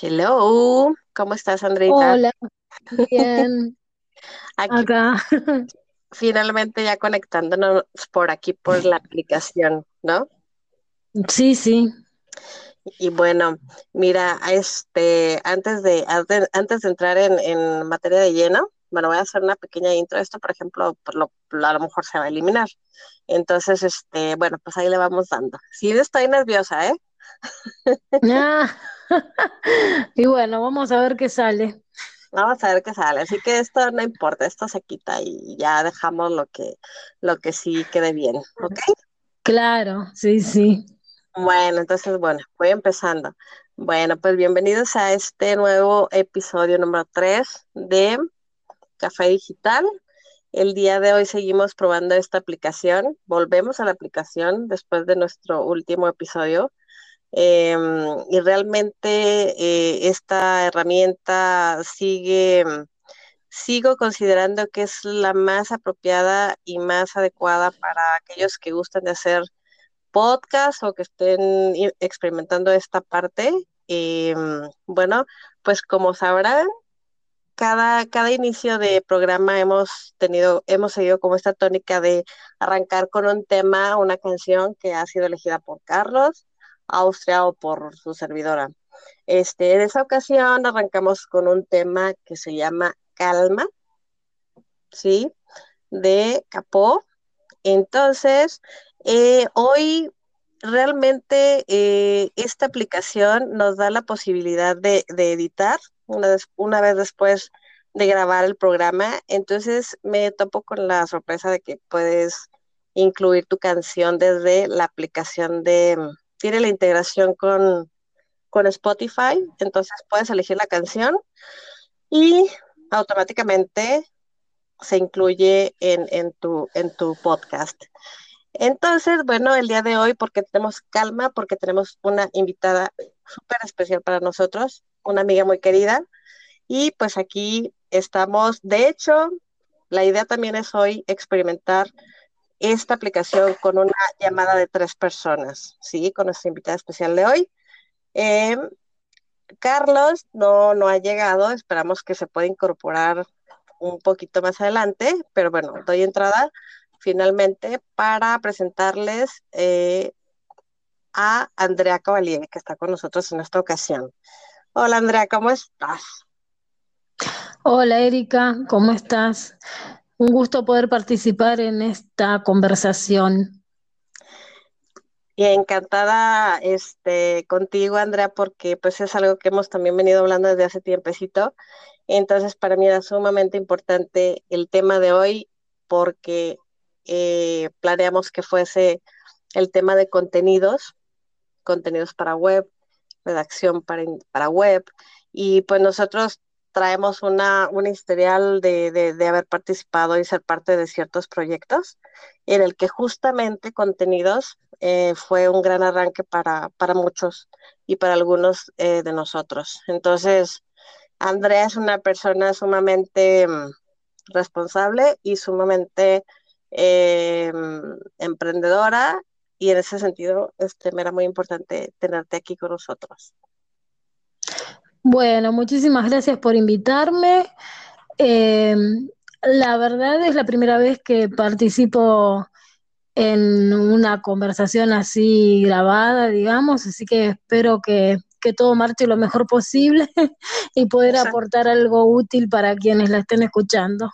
Hello, ¿cómo estás, Andreita? Hola, bien, Aquí acá. finalmente ya conectándonos por aquí por la aplicación, ¿no? Sí, sí. Y bueno, mira, este, antes de, antes, antes de entrar en, en materia de lleno, bueno, voy a hacer una pequeña intro. Esto, por ejemplo, por lo, a lo mejor se va a eliminar. Entonces, este, bueno, pues ahí le vamos dando. Sí, estoy nerviosa, ¿eh? Ah, y bueno, vamos a ver qué sale. Vamos a ver qué sale. Así que esto no importa, esto se quita y ya dejamos lo que, lo que sí quede bien, ¿ok? Claro, sí, sí. Bueno, entonces, bueno, voy empezando. Bueno, pues bienvenidos a este nuevo episodio número 3 de Café Digital. El día de hoy seguimos probando esta aplicación. Volvemos a la aplicación después de nuestro último episodio. Em, y realmente eh, esta herramienta sigue, sigo considerando que es la más apropiada y más adecuada para aquellos que gustan de hacer podcast o que estén experimentando esta parte. Mm, bueno, pues como sabrán, cada, cada inicio de programa hemos tenido, hemos seguido como esta tónica de arrancar con un tema, una canción que ha sido elegida por Carlos, Austria o por su servidora. Este, en esa ocasión arrancamos con un tema que se llama Calma, ¿sí? De Capó. Entonces, eh, hoy realmente eh, esta aplicación nos da la posibilidad de, editar una vez después de grabar el programa. Entonces me topo con la sorpresa de que puedes incluir tu canción desde la aplicación de, tiene la integración con, con Spotify, entonces puedes elegir la canción y automáticamente se incluye en, en tu, en tu podcast. Entonces, bueno, el día de hoy, porque tenemos calma, porque tenemos una invitada súper especial para nosotros, una amiga muy querida, y pues aquí estamos. De hecho, la idea también es hoy experimentar esta aplicación con una llamada de tres personas, ¿sí? Con nuestra invitada especial de hoy. Eh, Carlos no, no ha llegado, esperamos que se pueda incorporar un poquito más adelante, pero bueno, doy entrada finalmente para presentarles eh, a Andrea Cavalier, que está con nosotros en esta ocasión. Hola Andrea, ¿cómo estás? Hola, Erika, ¿cómo estás? Un gusto poder participar en esta conversación. Y encantada este, contigo, Andrea, porque pues es algo que hemos también venido hablando desde hace tiempecito. Entonces, para mí era sumamente importante el tema de hoy porque eh, planeamos que fuese el tema de contenidos, contenidos para web, redacción para, para web. Y pues nosotros traemos una, un historial de, de, haber participado y ser parte de ciertos proyectos en el que justamente contenidos eh, fue un gran arranque para, para muchos y para algunos eh, de nosotros. Entonces, Andrea es una persona sumamente mm, responsable y sumamente eh, emprendedora y en ese sentido este, me era muy importante tenerte aquí con nosotros. Bueno, muchísimas gracias por invitarme. Eh, la verdad es la primera vez que participo en una conversación así grabada, digamos, así que espero que, que todo marche lo mejor posible y poder aportar algo útil para quienes la estén escuchando.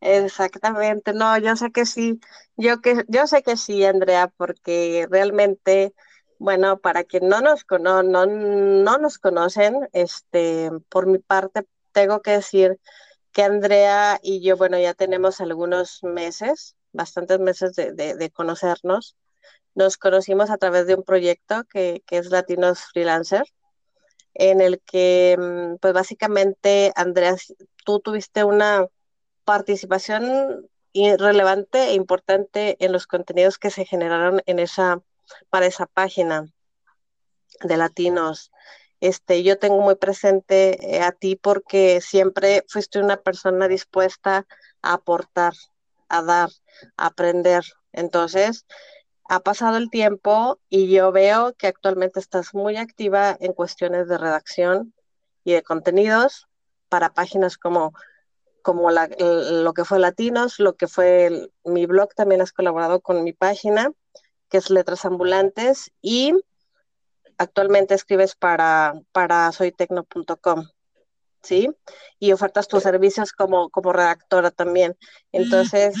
Exactamente, no, yo sé que sí, yo que yo sé que sí, Andrea, porque realmente, bueno, para quien no nos cono no, no nos conocen, este, por mi parte tengo que decir que Andrea y yo, bueno, ya tenemos algunos meses, bastantes meses de, de, de conocernos. Nos conocimos a través de un proyecto que, que es Latinos Freelancer, en el que, mm, pues básicamente, Andrea, tú tuviste una participación relevante e importante en los contenidos que se generaron en esa, para esa página de latinos. Este, yo tengo muy presente eh, a ti porque siempre fuiste una persona dispuesta a aportar, a dar, a aprender. Entonces, ha pasado el tiempo y yo veo que actualmente estás muy activa en cuestiones de redacción, y de contenidos para páginas como, como lo que fue Latinos, lo que fue mi blog, también has colaborado con mi página, que es Letras Ambulantes, y actualmente escribes para, para soytecno.com. ¿sí? Y ofertas tus servicios como, como redactora también. Entonces,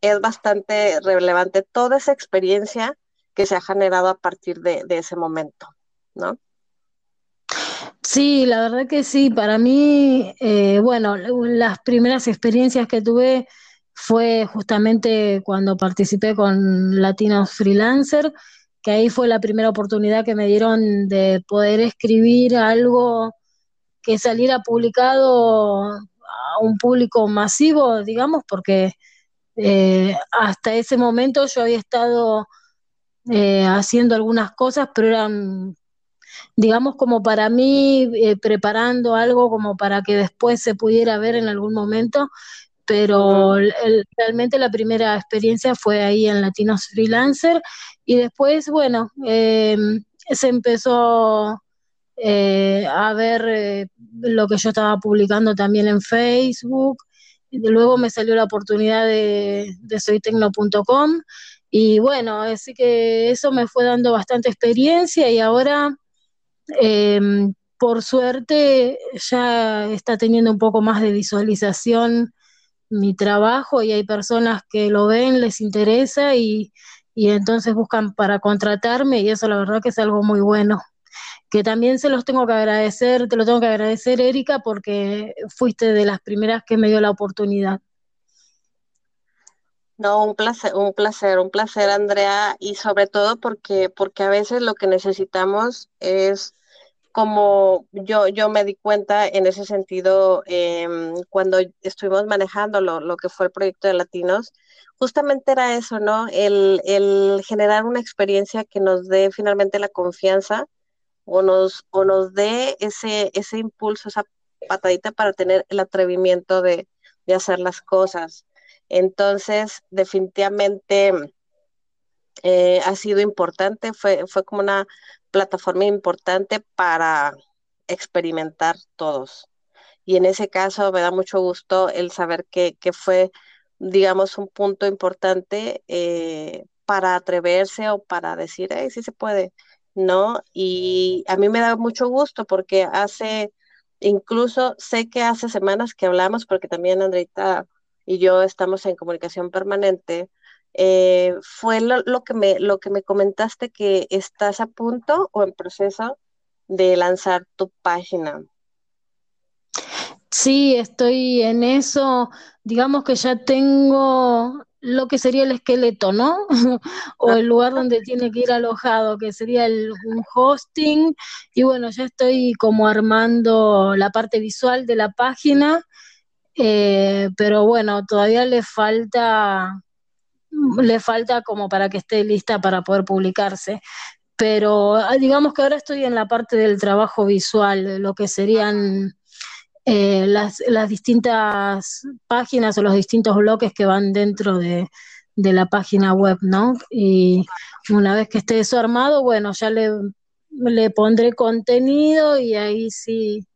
es bastante relevante toda esa experiencia que se ha generado a partir de, ese momento, ¿no? Sí, la verdad que sí. Para mí, eh, bueno, las primeras experiencias que tuve fue justamente cuando participé con Latinos Freelancer, que ahí fue la primera oportunidad que me dieron de poder escribir algo que saliera publicado a un público masivo, digamos, porque eh, hasta ese momento yo había estado eh, haciendo algunas cosas, pero eran, digamos, como para mí, eh, preparando algo como para que después se pudiera ver en algún momento, pero realmente la primera experiencia fue ahí en Latinos Freelancer y después, bueno, se empezó a ver lo que yo estaba publicando también en Facebook. Luego me salió la oportunidad de, de soytecno.com y bueno, así que eso me fue dando bastante experiencia y ahora, em, por suerte, ya está teniendo un poco más de visualización mi trabajo y hay personas que lo ven, les interesa y, y entonces buscan para contratarme y eso la verdad que es algo muy bueno que también se los tengo que agradecer, te lo tengo que agradecer, Erika, porque fuiste de las primeras que me dio la oportunidad. No, un placer, un placer, un placer, Andrea, y sobre todo porque, porque a veces lo que necesitamos es como yo, yo me di cuenta en ese sentido em, cuando estuvimos manejando lo, lo, que fue el proyecto de Latinos, justamente era eso, ¿no? El, el generar una experiencia que nos dé finalmente la confianza o nos, o nos dé ese, ese impulso, esa patadita para tener el atrevimiento de, hacer las cosas. Entonces, definitivamente eh, ha sido importante, fue, fue como una plataforma importante para experimentar todos. Y en ese caso me da mucho gusto el saber que, fue, digamos, un punto importante eh, para atreverse o para decir, hey, sí se puede. ¿no? Y a mí me da mucho gusto porque hace, incluso sé que hace semanas que hablamos, porque también Andreita y yo estamos en comunicación permanente, eh, fue lo, que me, lo que me comentaste que estás a punto o en proceso de lanzar tu página. Sí, estoy en eso. Digamos que ya tengo lo que sería el esqueleto, ¿no? o el lugar donde tiene que ir alojado, que sería el, un hosting. Y bueno, ya estoy como armando la parte visual de la página, eh, pero bueno, todavía le falta, le falta como para que esté lista para poder publicarse. Pero ah, digamos que ahora estoy en la parte del trabajo visual, lo que serían eh, las, las, distintas páginas o los distintos bloques que van dentro de, la página web, ¿no? Y una vez que esté eso armado, bueno, ya le, le pondré contenido y ahí sí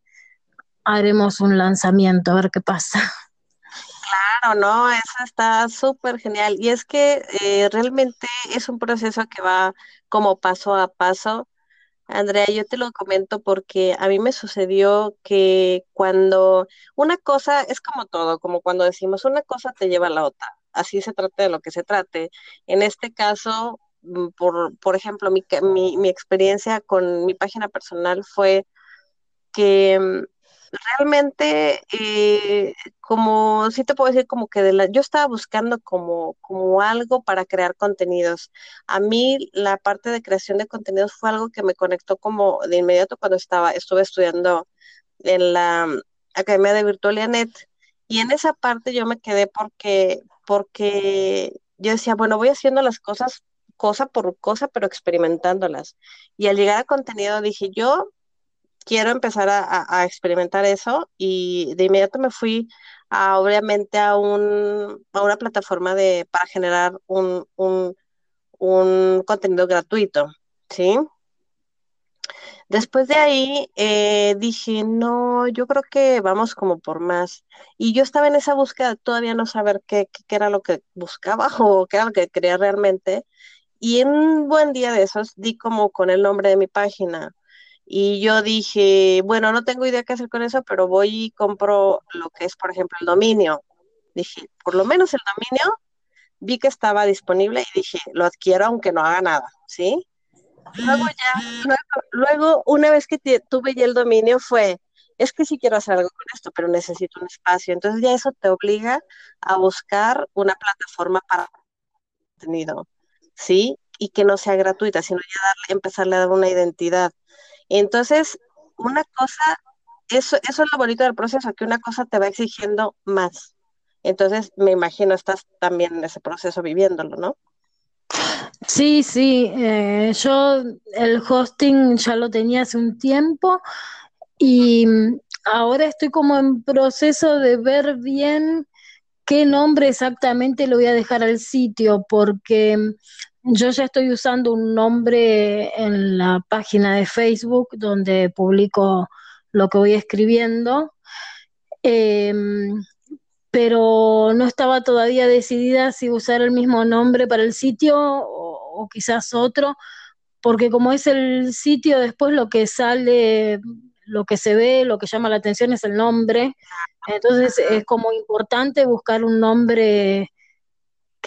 haremos un lanzamiento, a ver qué pasa. Claro, no, eso está súper genial. Y es que eh, realmente es un proceso que va como paso a paso. Andrea, yo te lo comento porque a mí me sucedió que cuando una cosa es como todo, como cuando decimos una cosa te lleva a la otra, así se trate de lo que se trate. En este caso, mm, por, por ejemplo, mi, mi, mi experiencia con mi página personal fue que mm, realmente, eh, como sí te puedo decir, como que de yo estaba buscando como, como algo para crear contenidos. A mí la parte de creación de contenidos fue algo que me conectó como de inmediato cuando estaba, estuve estudiando en la Academia de Virtualianet. Y en esa parte yo me quedé porque, porque yo decía, bueno, voy haciendo las cosas cosa por cosa, pero experimentándolas. Y al llegar a contenido dije, yo quiero empezar a, experimentar eso y de inmediato me fui a, obviamente a, un, a una plataforma de, para generar un, un, contenido gratuito, ¿sí? Después de ahí eh, dije, no, yo creo que vamos como por más. Y yo estaba en esa búsqueda, todavía no saber qué, qué, era lo que buscaba o qué era lo que quería realmente. Y en un buen día de esos di como con el nombre de mi página. Y yo dije, bueno, no tengo idea qué hacer con eso, pero voy y compro lo que es, por ejemplo, el dominio. Dije, por lo menos el dominio, vi que estaba disponible y dije, lo adquiero aunque no haga nada, ¿sí? Luego ya, luego, una vez que tuve ya el dominio fue, es que sí quiero hacer algo con esto, pero necesito un espacio. Entonces ya eso te obliga a buscar una plataforma para contenido, ¿sí? Y que no sea gratuita, sino ya darle, empezarle a dar una identidad. Entonces, una cosa, eso, eso es lo bonito del proceso, que una cosa te va exigiendo más. Entonces, me imagino estás también en ese proceso viviéndolo, ¿no? Sí, sí, eh, yo el hosting ya lo tenía hace un tiempo y ahora estoy como en proceso de ver bien qué nombre exactamente le voy a dejar al sitio, porque yo ya estoy usando un nombre en la página de Facebook donde publico lo que voy escribiendo. Em, pero no estaba todavía decidida si usar el mismo nombre para el sitio o, quizás otro, porque como es el sitio, después lo que sale, lo que se ve, lo que llama la atención es el nombre. Entonces es como importante buscar un nombre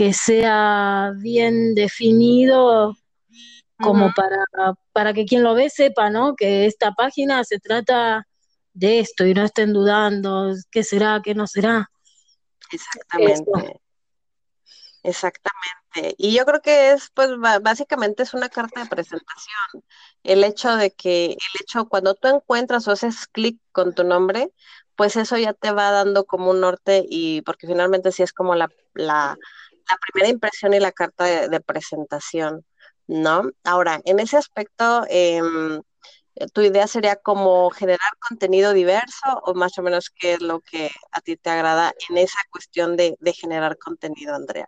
que sea bien definido como para, para que quien lo ve sepa, ¿no? Que esta página se trata de esto y no estén dudando qué será, qué no será. Exactamente. Exactamente. Y yo creo que es, pues, básicamente es una carta de presentación. El hecho de que, el hecho, cuando tú encuentras o haces clic con tu nombre, pues eso ya te va dando como un norte y porque finalmente sí es como la, la, primera impresión y la carta de, presentación, ¿no? Ahora, en ese aspecto, eh, tu idea sería como generar contenido diverso o más o menos qué es lo que a ti te agrada en esa cuestión de, generar contenido, Andrea.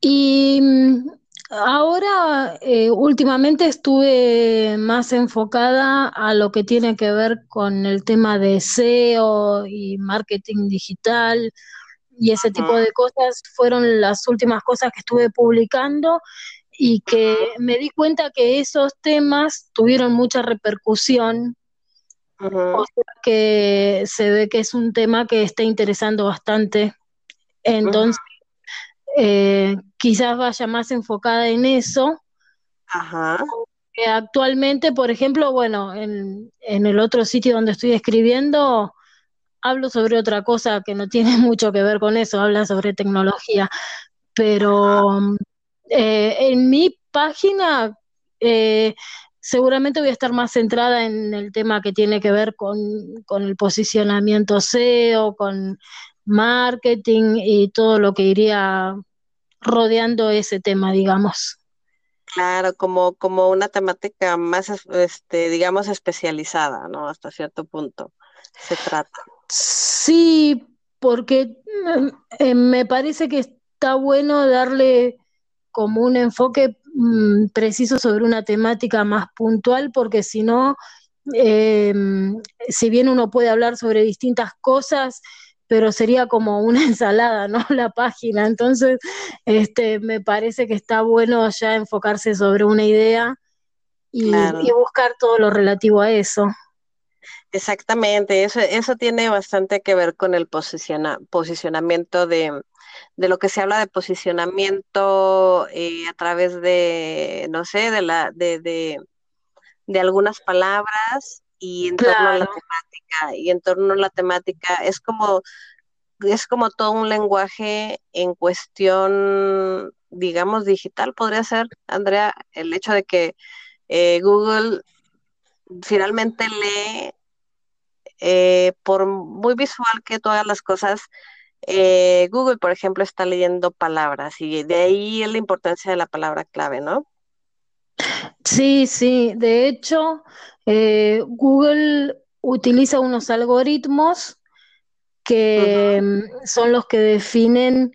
Y mm, ahora, eh, últimamente estuve más enfocada a lo que tiene que ver con el tema de SEO y marketing digital y ese tipo de cosas fueron las últimas cosas que estuve publicando y que me di cuenta que esos temas tuvieron mucha repercusión. O sea que se ve que es un tema que está interesando bastante. Entonces, eh, quizás vaya más enfocada en eso. Ajá. Actualmente, por ejemplo, bueno, en, en el otro sitio donde estoy escribiendo, hablo sobre otra cosa que no tiene mucho que ver con eso, habla sobre tecnología, pero eh, en mi página eh, seguramente voy a estar más centrada en el tema que tiene que ver con, el posicionamiento SEO, con marketing y todo lo que iría rodeando ese tema, digamos. Claro, como, como una temática más, este, digamos, especializada, ¿no? Hasta cierto punto se trata. Sí, porque mm, eh, me parece que está bueno darle como un enfoque mm, preciso sobre una temática más puntual, porque si no, em, si bien uno puede hablar sobre distintas cosas, pero sería como una ensalada, ¿no? La página. Entonces, este, me parece que está bueno ya enfocarse sobre una idea y, buscar todo lo relativo a eso. Exactamente, eso, eso tiene bastante que ver con el posicionamiento de, de lo que se habla de posicionamiento eh, a través de, no sé, de la, de, de, de algunas palabras y en torno a la temática, y en torno a la temática, es como, es como todo un lenguaje en cuestión, digamos, digital, podría ser, Andrea, el hecho de que eh, Google finalmente lee eh, por muy visual que hagas las cosas, eh, Google, por ejemplo, está leyendo palabras y de ahí es la importancia de la palabra clave, ¿no? Sí, sí. De hecho, eh, Google utiliza unos algoritmos que mm, son los que definen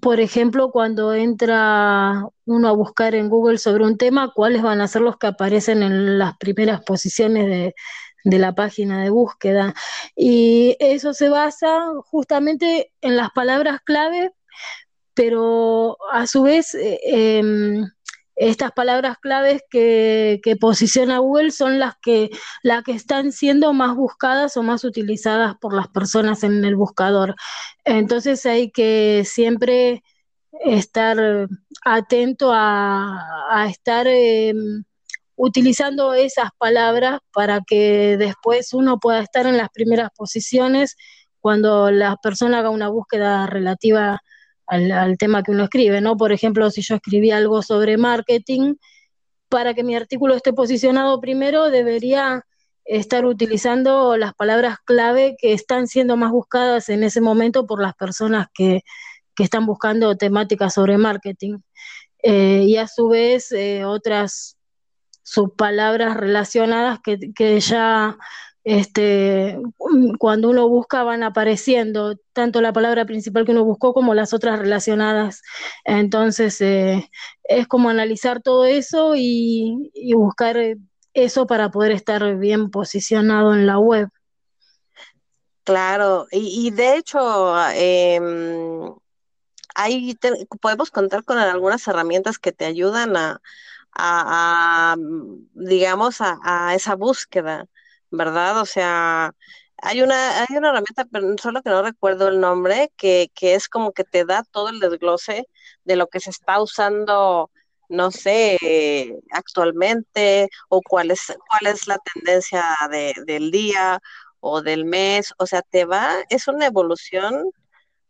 por ejemplo, cuando entra uno a buscar en Google sobre un tema, cuáles van a ser los que aparecen en las primeras posiciones de, de la página de búsqueda. Y eso se basa justamente en las palabras clave, pero a su vez eh, em, estas palabras claves que, que, posiciona Google son las que, que están siendo más buscadas o más utilizadas por las personas en el buscador. Entonces hay que siempre estar atento a, estar em, utilizando esas palabras para que después uno pueda estar en las primeras posiciones cuando la persona haga una búsqueda relativa al, tema que uno escribe, ¿no? Por ejemplo, si yo escribí algo sobre marketing, para que mi artículo esté posicionado primero, debería estar utilizando las palabras clave que están siendo más buscadas en ese momento por las personas que, están buscando temáticas sobre marketing. Eh, y a su vez, eh, otras subpalabras relacionadas que, que ya este, cuando uno busca van apareciendo tanto la palabra principal que uno buscó como las otras relacionadas. Entonces, eh, es como analizar todo eso y, buscar eso para poder estar bien posicionado en la web. Claro, y, de hecho, em, ahí podemos contar con algunas herramientas que te ayudan a, digamos, a esa búsqueda. ¿verdad? O sea, hay una, hay una herramienta, solo que no recuerdo el nombre, que, que es como que te da todo el desglose de lo que se está usando, no sé, actualmente, o cuál es, cuál es la tendencia de, del día o del mes, o sea, te va, es una evolución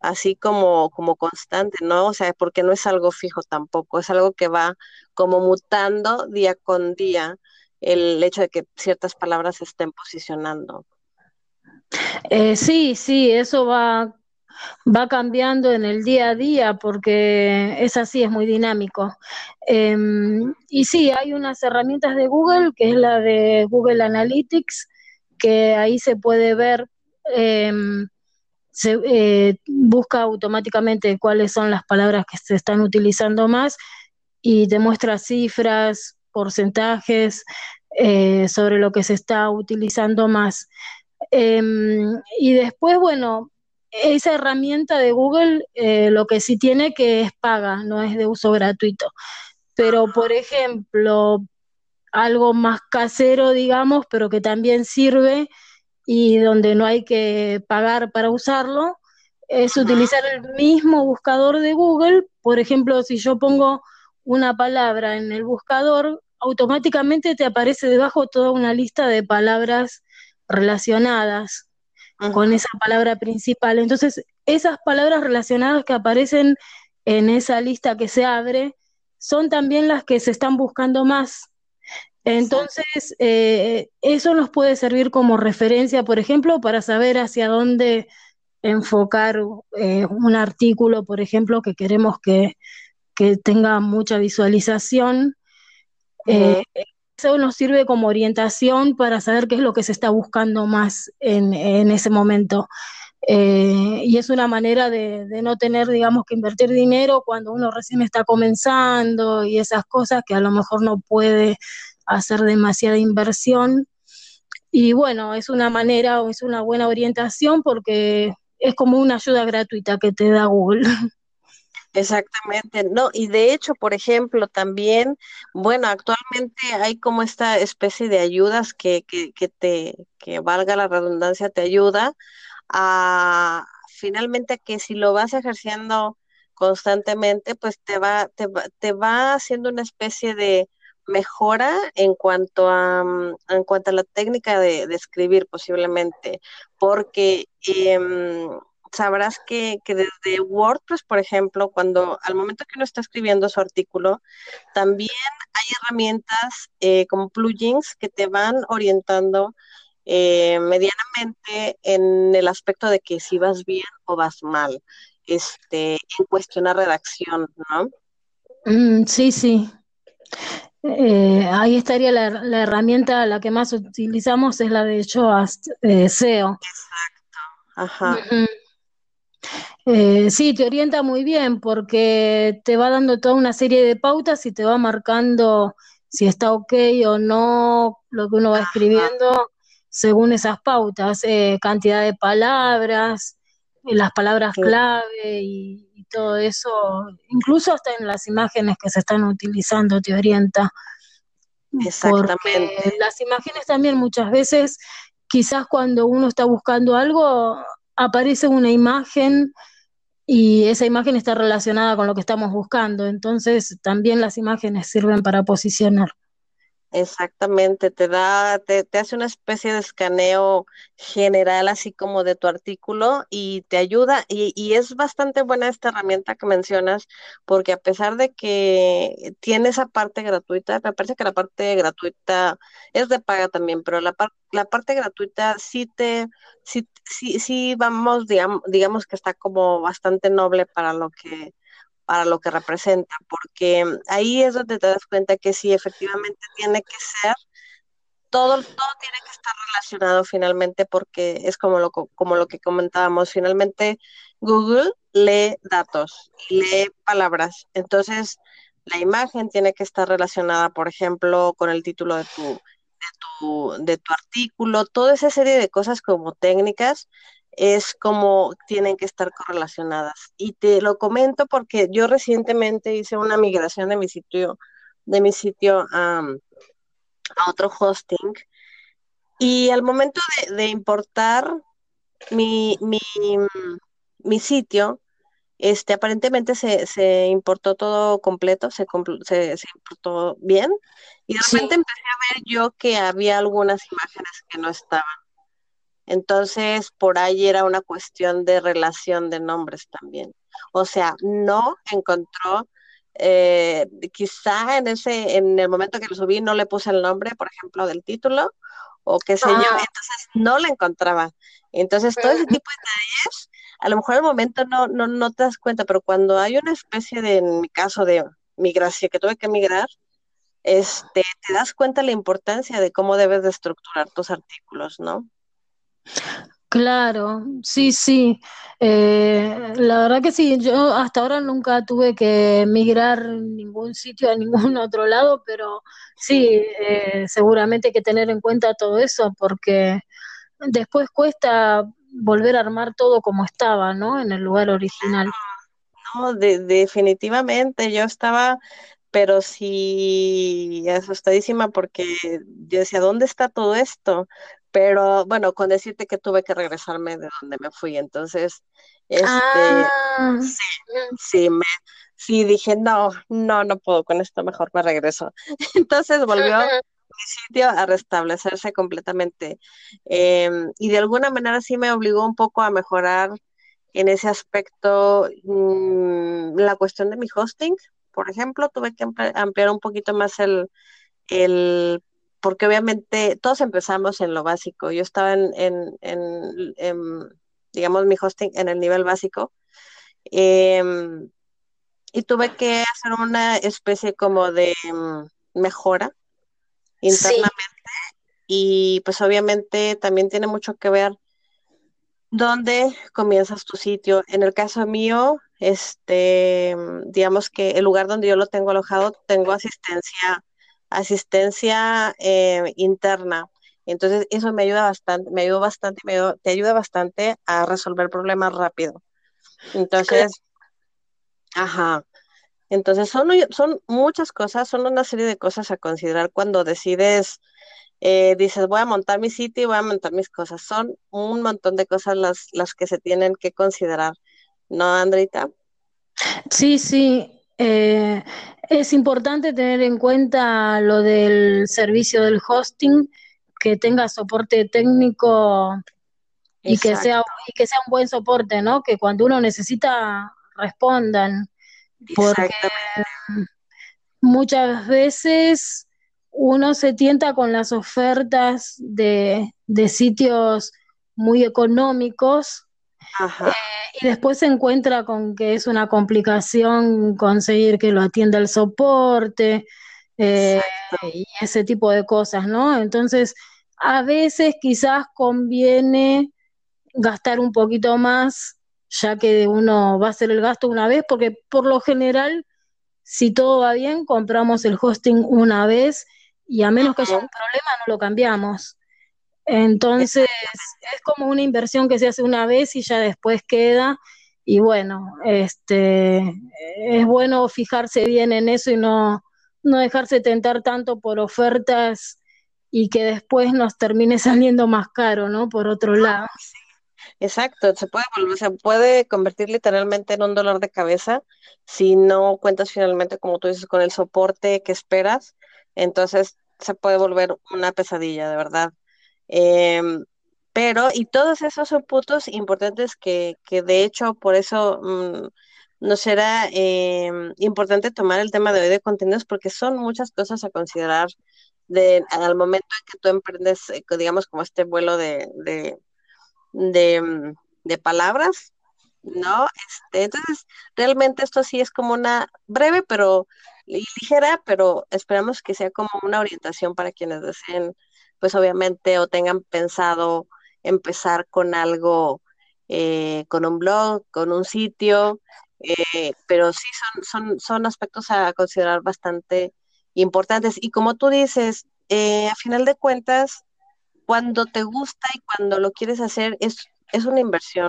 así como, como constante, ¿no? O sea, porque no es algo fijo tampoco, es algo que va como mutando día con día el hecho de que ciertas palabras se estén posicionando. Eh, sí, sí, eso va, va cambiando en el día a día porque es así, es muy dinámico. Em, y sí, hay unas herramientas de Google, que es la de Google Analytics, que ahí se puede ver, em, se eh, busca automáticamente cuáles son las palabras que se están utilizando más y te muestra cifras, porcentajes eh, sobre lo que se está utilizando más. Em, y después, bueno, esa herramienta de Google eh, lo que sí tiene que es paga, no es de uso gratuito. Pero, por ejemplo, algo más casero, digamos, pero que también sirve y donde no hay que pagar para usarlo, es utilizar el mismo buscador de Google. Por ejemplo, si yo pongo una palabra en el buscador, automáticamente te aparece debajo toda una lista de palabras relacionadas con esa palabra principal. Entonces, esas palabras relacionadas que aparecen en esa lista que se abre son también las que se están buscando más. Entonces, eh, eso nos puede servir como referencia, por ejemplo, para saber hacia dónde enfocar eh, un artículo, por ejemplo, que queremos que, que tenga mucha visualización. Eh, eso nos sirve como orientación para saber qué es lo que se está buscando más en, ese momento. Eh, y es una manera de, no tener, digamos, que invertir dinero cuando uno recién está comenzando y esas cosas que a lo mejor no puede hacer demasiada inversión. Y bueno, es una manera o es una buena orientación porque es como una ayuda gratuita que te da Google. Exactamente, no, y de hecho, por ejemplo, también, bueno, actualmente hay como esta especie de ayudas que, que, que te, que valga la redundancia, te ayuda a finalmente que si lo vas ejerciendo constantemente, pues te va, te va, te va haciendo una especie de mejora en cuanto a, mm, en cuanto a la técnica de, escribir posiblemente, porque eh, sabrás que, desde WordPress, por ejemplo, cuando al momento que uno está escribiendo su artículo, también hay herramientas eh, como plugins que te van orientando eh, medianamente en el aspecto de que si vas bien o vas mal, este, en cuestión a redacción, ¿no? Mm, sí, sí. Eh, ahí estaría la, la, herramienta, la que más utilizamos es la de Yoast SEO. Exacto. Ajá. Eh, sí, te orienta muy bien porque te va dando toda una serie de pautas y te va marcando si está ok o no lo que uno va escribiendo según esas pautas, eh, cantidad de palabras, eh, las palabras clave y, todo eso, incluso hasta en las imágenes que se están utilizando te orienta. Exactamente. las imágenes también muchas veces, quizás cuando uno está buscando algo, aparece una imagen y esa imagen está relacionada con lo que estamos buscando. Entonces, también las imágenes sirven para posicionar. Exactamente, te da, te, te, hace una especie de escaneo general así como de tu artículo y te ayuda y, y, es bastante buena esta herramienta que mencionas porque a pesar de que tiene esa parte gratuita, me parece que la parte gratuita es de paga también, pero la, la parte gratuita sí te, sí, sí, sí vamos, digamos, digamos que está como bastante noble para lo que para lo que representa, porque ahí es donde te das cuenta que sí, efectivamente tiene que ser, todo, todo tiene que estar relacionado finalmente, porque es como lo, como lo que comentábamos, finalmente Google lee datos lee palabras, entonces la imagen tiene que estar relacionada, por ejemplo, con el título de tu, de tu, de tu artículo, toda esa serie de cosas como técnicas es como tienen que estar correlacionadas. Y te lo comento porque yo recientemente hice una migración de mi sitio, de mi sitio a, otro hosting. Y al momento de, importar mi, mi, sitio, este, aparentemente se, importó todo completo, se, se, importó bien. Y de repente empecé a ver yo que había algunas imágenes que no estaban. Entonces, por ahí era una cuestión de relación de nombres también. O sea, no encontró, eh, quizá en ese, en el momento que lo subí no le puse el nombre, por ejemplo, del título, o qué sé yo, ah. entonces no la encontraba. Entonces, todo ese tipo de detalles, a lo mejor al momento no, no, no te das cuenta, pero cuando hay una especie de, en mi caso, de migración, que tuve que migrar, este, te das cuenta la importancia de cómo debes de estructurar tus artículos, ¿no? Claro, sí, sí. Eh, la verdad que sí, yo hasta ahora nunca tuve que migrar ningún sitio a ningún otro lado, pero sí, eh, seguramente hay que tener en cuenta todo eso porque después cuesta volver a armar todo como estaba, ¿no? En el lugar original. No, definitivamente, yo estaba pero sí asustadísima porque yo decía, ¿dónde está todo esto? Pero bueno, con decirte que tuve que regresarme de donde me fui, entonces, este, ah. sí, sí, me, sí dije, no, no, no puedo con esto, mejor me regreso. Entonces volvió mi sitio a restablecerse completamente. Em, y de alguna manera sí me obligó un poco a mejorar en ese aspecto mm, la cuestión de mi hosting. Por ejemplo, tuve que ampliar un poquito más el, el porque obviamente todos empezamos en lo básico. Yo estaba en, en, digamos, mi hosting en el nivel básico. Em, y tuve que hacer una especie como de em, mejora internamente. Y pues obviamente también tiene mucho que ver dónde comienzas tu sitio. En el caso mío, este, digamos que el lugar donde yo lo tengo alojado, tengo asistencia asistencia eh, interna. Entonces, eso me ayuda bastante, me ayuda bastante, me te ayuda bastante a resolver problemas rápido. Entonces, ajá. Entonces, son, son muchas cosas, son una serie de cosas a considerar cuando decides, eh, dices, voy a montar mi sitio y voy a montar mis cosas. Son un montón de cosas las, las que se tienen que considerar. ¿No, Andrita? Sí, sí. Eh, es importante tener en cuenta lo del servicio del hosting, que tenga soporte técnico y que sea y que sea un buen soporte, ¿no? Que cuando uno necesita respondan, porque muchas veces uno se tienta con las ofertas de, de sitios muy económicos eh, y después se encuentra con que es una complicación conseguir que lo atienda el soporte eh, y ese tipo de cosas, ¿no? Entonces, a veces quizás conviene gastar un poquito más ya que uno va a hacer el gasto una vez, porque por lo general, si todo va bien, compramos el hosting una vez y a menos que haya un problema, no lo cambiamos. Entonces, es como una inversión que se hace una vez y ya después queda. Y bueno, este es bueno fijarse bien en eso y no, no dejarse tentar tanto por ofertas y que después nos termine saliendo más caro, ¿no? Por otro lado. Exacto, se puede volver, se puede convertir literalmente en un dolor de cabeza si no cuentas finalmente, como tú dices, con el soporte que esperas. Entonces se puede volver una pesadilla, de verdad. Em, pero, y todos esos son puntos importantes que, que de hecho, por eso mm, nos será em, importante tomar el tema de hoy de contenidos, porque son muchas cosas a considerar de, al momento en que tú emprendes, eh, digamos, como este vuelo de, de, de, mm, de palabras, ¿no? Este, entonces, realmente esto sí es como una breve, pero ligera, pero esperamos que sea como una orientación para quienes deseen, pues obviamente, o tengan pensado empezar con algo, eh, con un blog, con un sitio, eh, pero sí son, son, son aspectos a considerar bastante importantes. Y como tú dices, eh, a final de cuentas, cuando te gusta y cuando lo quieres hacer, es, es una inversión.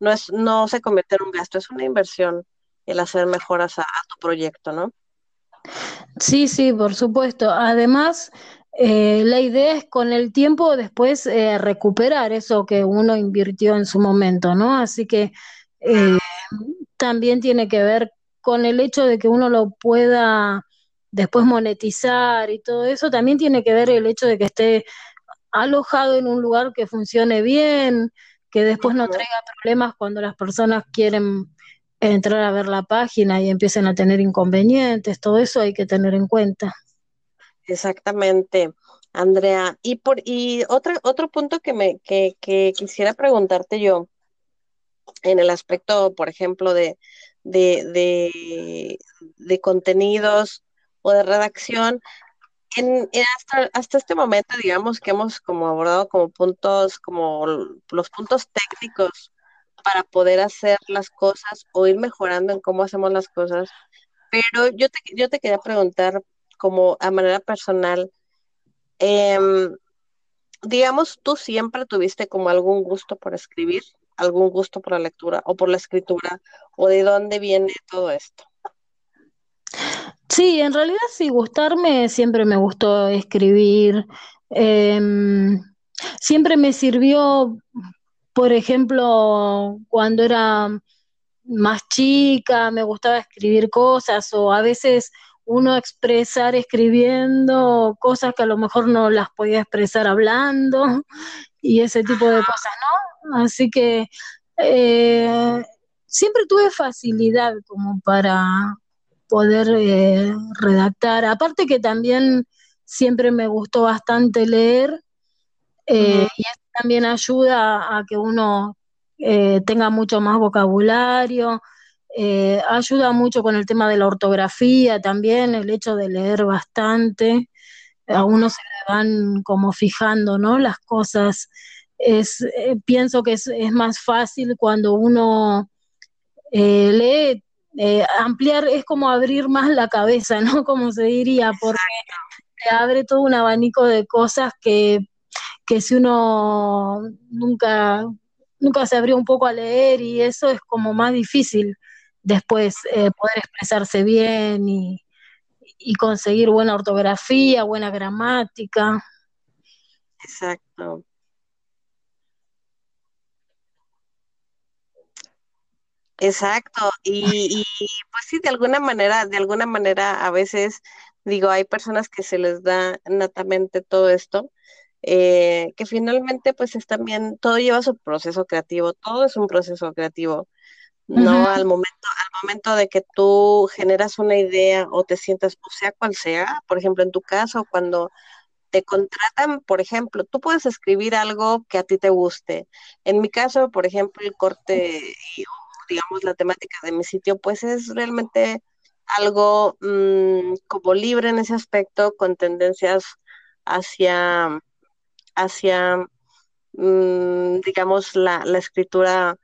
No, es, no se convierte en un gasto, es una inversión el hacer mejoras a, tu proyecto, ¿no? Sí, sí, por supuesto. Además, eh, la idea es con el tiempo después eh, recuperar eso que uno invirtió en su momento, ¿no? Así que también tiene que ver con el hecho de que uno lo pueda después monetizar y todo eso, también tiene que ver el hecho de que esté alojado en un lugar que funcione bien, que después no traiga problemas cuando las personas quieren entrar a ver la página y empiecen a tener inconvenientes, todo eso hay que tener en cuenta. Exactamente, Andrea. Y por y otro otro punto que me que, quisiera preguntarte yo en el aspecto, por ejemplo, de, de, de contenidos o de redacción. En, hasta, hasta, este momento, digamos que hemos como abordado como puntos, como los puntos técnicos para poder hacer las cosas o ir mejorando en cómo hacemos las cosas. Pero yo te, yo te quería preguntar como a manera personal, em, digamos, tú siempre tuviste como algún gusto por escribir, algún gusto por la lectura o por la escritura, o de dónde viene todo esto. Sí, en realidad sí, gustarme, siempre me gustó escribir. Em, siempre me sirvió, por ejemplo, cuando era más chica, me gustaba escribir cosas o a veces uno expresar escribiendo cosas que a lo mejor no las podía expresar hablando y ese tipo de cosas, ¿no? Así que eh, siempre tuve facilidad como para poder eh, redactar. Aparte que también siempre me gustó bastante leer eh, y eso también ayuda a que uno tenga mucho más vocabulario, ayuda mucho con el tema de la ortografía también, el hecho de leer bastante, a uno se le van como fijando, ¿no? Las cosas. Es, pienso que es, es, más fácil cuando uno lee eh, ampliar es como abrir más la cabeza, ¿no? Como se diría, porque te abre todo un abanico de cosas que, que si uno nunca, nunca se abrió un poco a leer y eso es como más difícil después eh, poder expresarse bien y, y conseguir buena ortografía, buena gramática. Exacto. Exacto, y, pues sí, de alguna manera, de alguna manera a veces digo, hay personas que se les da natamente todo esto, eh, que finalmente pues es también, todo lleva su proceso creativo, todo es un proceso creativo, no al momento, al momento de que tú generas una idea o te sientas, o sea cual sea, por ejemplo, en tu caso, cuando te contratan, por ejemplo, tú puedes escribir algo que a ti te guste. En mi caso, por ejemplo, el corte digamos, la temática de mi sitio, pues es realmente algo mm, como libre en ese aspecto, con tendencias hacia, hacia mm, digamos, la, la, escritura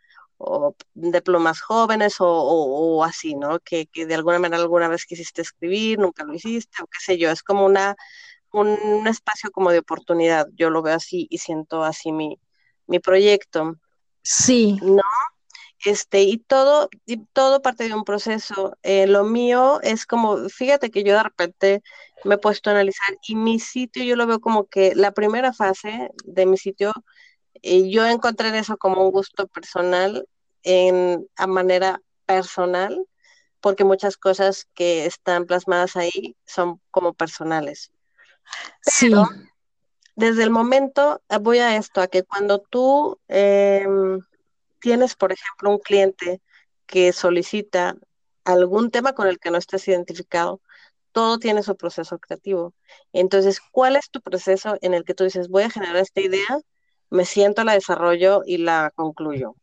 o de plumas jóvenes o, así, ¿no? Que, de alguna manera alguna vez quisiste escribir, nunca lo hiciste, o qué sé yo, es como una, un, espacio como de oportunidad, yo lo veo así y siento así mi, mi proyecto. Sí. ¿No? Este, y todo, y todo parte de un proceso. Eh, lo mío es como, fíjate que yo de repente me he puesto a analizar y mi sitio yo lo veo como que la primera fase de mi sitio y yo encontré en eso como un gusto personal, en, a manera personal, porque muchas cosas que están plasmadas ahí son como personales. sí. Desde el momento, eh, voy a esto, a que cuando tú em, tienes, por ejemplo, un cliente que solicita algún tema con el que no estés identificado, todo tiene su proceso creativo. Entonces, ¿cuál es tu proceso en el que tú dices, voy a generar esta idea me siento, la desarrollo y la concluyo.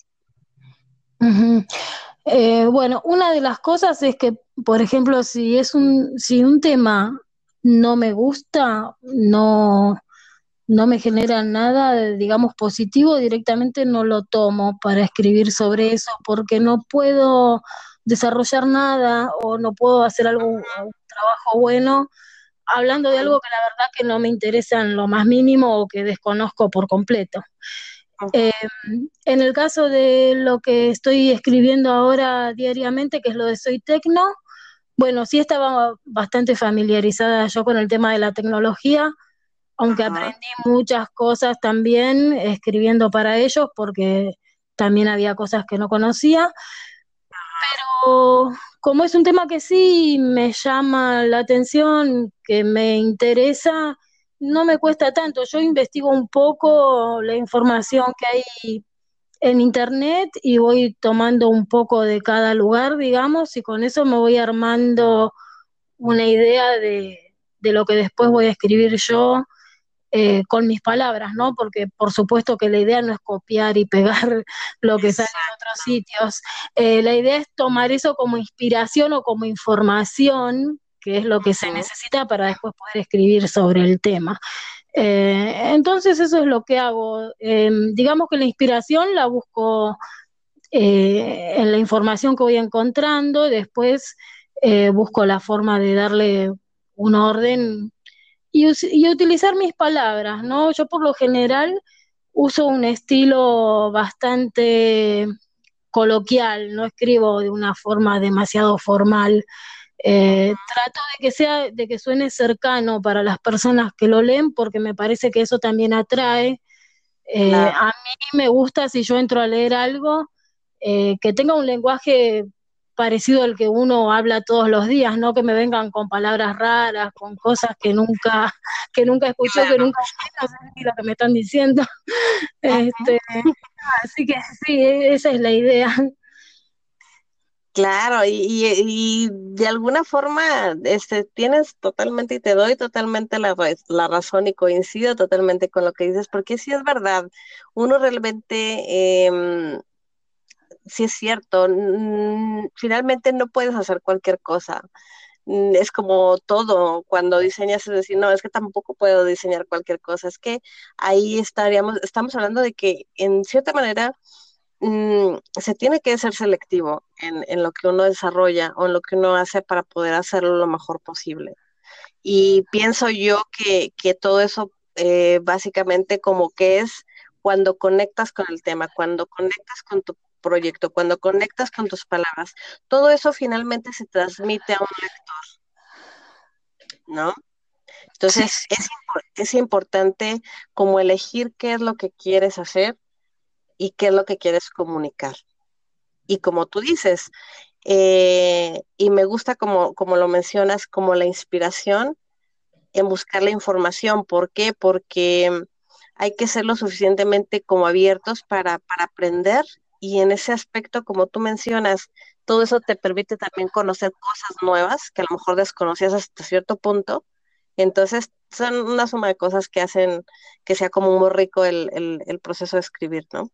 Eh, bueno, una de las cosas es que, por ejemplo, si es un, si un tema no me gusta, no, no me genera nada, digamos, positivo, directamente no lo tomo para escribir sobre eso, porque no puedo desarrollar nada o no puedo hacer algo, trabajo bueno hablando de algo que la verdad que no me interesa en lo más mínimo o que desconozco por completo. Eh, en el caso de lo que estoy escribiendo ahora diariamente, que es lo de Soy Tecno, bueno, sí estaba bastante familiarizada yo con el tema de la tecnología, aunque aprendí muchas cosas también escribiendo para ellos, porque también había cosas que no conocía. Pero como es un tema que sí me llama la atención, que me interesa, no me cuesta tanto. Yo investigo un poco la información que hay en internet y voy tomando un poco de cada lugar, digamos, y con eso me voy armando una idea de, de lo que después voy a escribir yo eh, con mis palabras, ¿no? Porque por supuesto que la idea no es copiar y pegar lo que sale en otros sitios. Eh, la idea es tomar eso como inspiración o como información, que es lo que se necesita para después poder escribir sobre el tema. Eh, entonces eso es lo que hago. Em, digamos que la inspiración la busco en la información que voy encontrando, después busco la forma de darle un orden y, utilizar mis palabras, ¿no? Yo por lo general uso un estilo bastante coloquial, no escribo de una forma demasiado formal. Eh, trato de que sea, de que suene cercano para las personas que lo leen, porque me parece que eso también atrae. Eh, a mí me gusta si yo entro a leer algo, eh, que tenga un lenguaje parecido al que uno habla todos los días, no que me vengan con palabras raras, con cosas que nunca, que nunca escuché, que nunca no sé ni lo que me están diciendo. Este, así que sí, esa es la idea. Claro, y, de alguna forma este, tienes totalmente y te doy totalmente la, la, razón y coincido totalmente con lo que dices, porque sí es verdad, uno realmente eh, sí es cierto, finalmente no puedes hacer cualquier cosa. Es como todo, cuando diseñas es decir, no, es que tampoco puedo diseñar cualquier cosa, es que ahí estaríamos, estamos hablando de que en cierta manera mm, se tiene que ser selectivo en, lo que uno desarrolla o en lo que uno hace para poder hacerlo lo mejor posible. Y pienso yo que, todo eso eh, básicamente como que es cuando conectas con el tema, cuando conectas con tu proyecto, cuando conectas con tus palabras, todo eso finalmente se transmite a un lector, ¿no? Entonces es, es importante como elegir qué es lo que quieres hacer y qué es lo que quieres comunicar. Y como tú dices, eh, y me gusta como, como lo mencionas, como la inspiración en buscar la información. ¿Por qué? Porque hay que ser lo suficientemente como abiertos para, para aprender y en ese aspecto, como tú mencionas, todo eso te permite también conocer cosas nuevas que a lo mejor desconocías hasta cierto punto. Entonces, son una suma de cosas que hacen que sea como muy rico el, proceso de escribir, ¿no?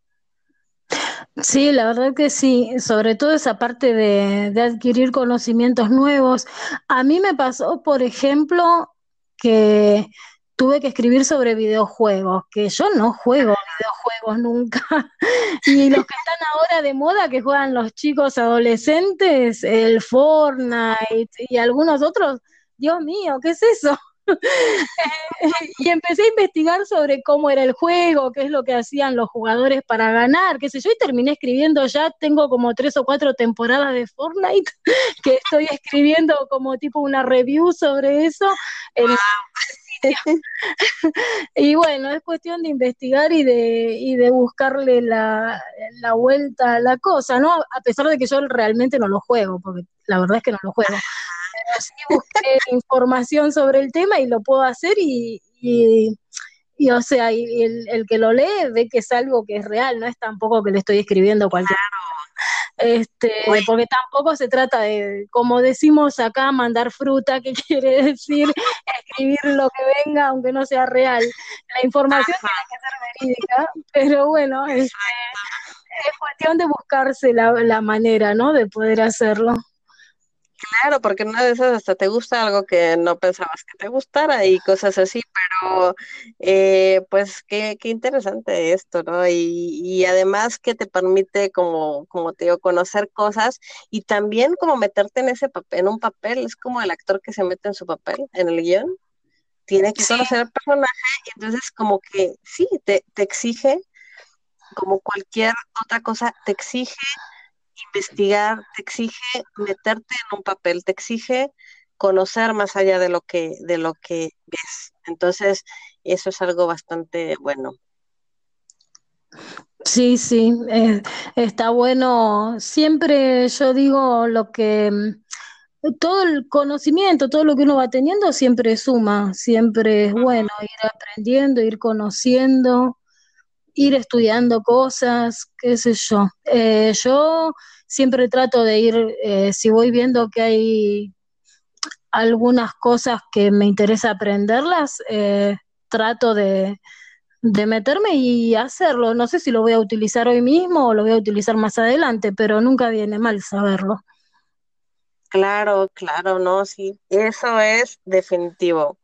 Sí, la verdad que sí, sobre todo esa parte de, adquirir conocimientos nuevos. A mí me pasó, por ejemplo, que tuve que escribir sobre videojuegos, que yo no juego videojuegos juegos nunca. y los que están ahora de moda, que juegan los chicos adolescentes, el Fortnite y algunos otros, Dios mío, ¿qué es eso? y empecé a investigar sobre cómo era el juego, qué es lo que hacían los jugadores para ganar, qué sé yo, y terminé escribiendo ya, tengo como tres o cuatro temporadas de Fortnite, que estoy escribiendo como tipo una review sobre eso. y bueno, es cuestión de investigar y de, y de buscarle la, la vuelta a la cosa, ¿no? A pesar de que yo realmente no lo juego, porque la verdad es que no lo juego sí busqué información sobre el tema y lo puedo hacer y, y, o sea, y el, el, que lo lee ve que es algo que es real, no es tampoco que le estoy escribiendo cualquier este, porque tampoco se trata de, como decimos acá, mandar fruta, que quiere decir escribir lo que venga, aunque no sea real. La información tiene que ser verídica, pero bueno, este, es cuestión de buscarse la, la manera, ¿no? De poder hacerlo. Claro, porque una de esas hasta te gusta algo que no pensabas que te gustara y cosas así, pero eh, pues qué, qué interesante esto, ¿no? Y, y, además que te permite como, como te digo, conocer cosas y también como meterte en ese papel, en un papel, es como el actor que se mete en su papel, en el guion, tiene que conocer al personaje y entonces como que sí, te, te exige, como cualquier otra cosa, te exige investigar, te exige meterte en un papel, te exige conocer más allá de lo que, de lo que ves. Entonces, eso es algo bastante bueno. Sí, sí, eh, está bueno. Siempre yo digo lo que todo el conocimiento, todo lo que uno va teniendo siempre suma, siempre es bueno ir aprendiendo, ir conociendo ir estudiando cosas, qué sé yo. Eh, yo siempre trato de ir, eh, si voy viendo que hay algunas cosas que me interesa aprenderlas, eh, trato de, de meterme y hacerlo. No sé si lo voy a utilizar hoy mismo o lo voy a utilizar más adelante, pero nunca viene mal saberlo. Claro, claro, no, sí, eso es definitivo.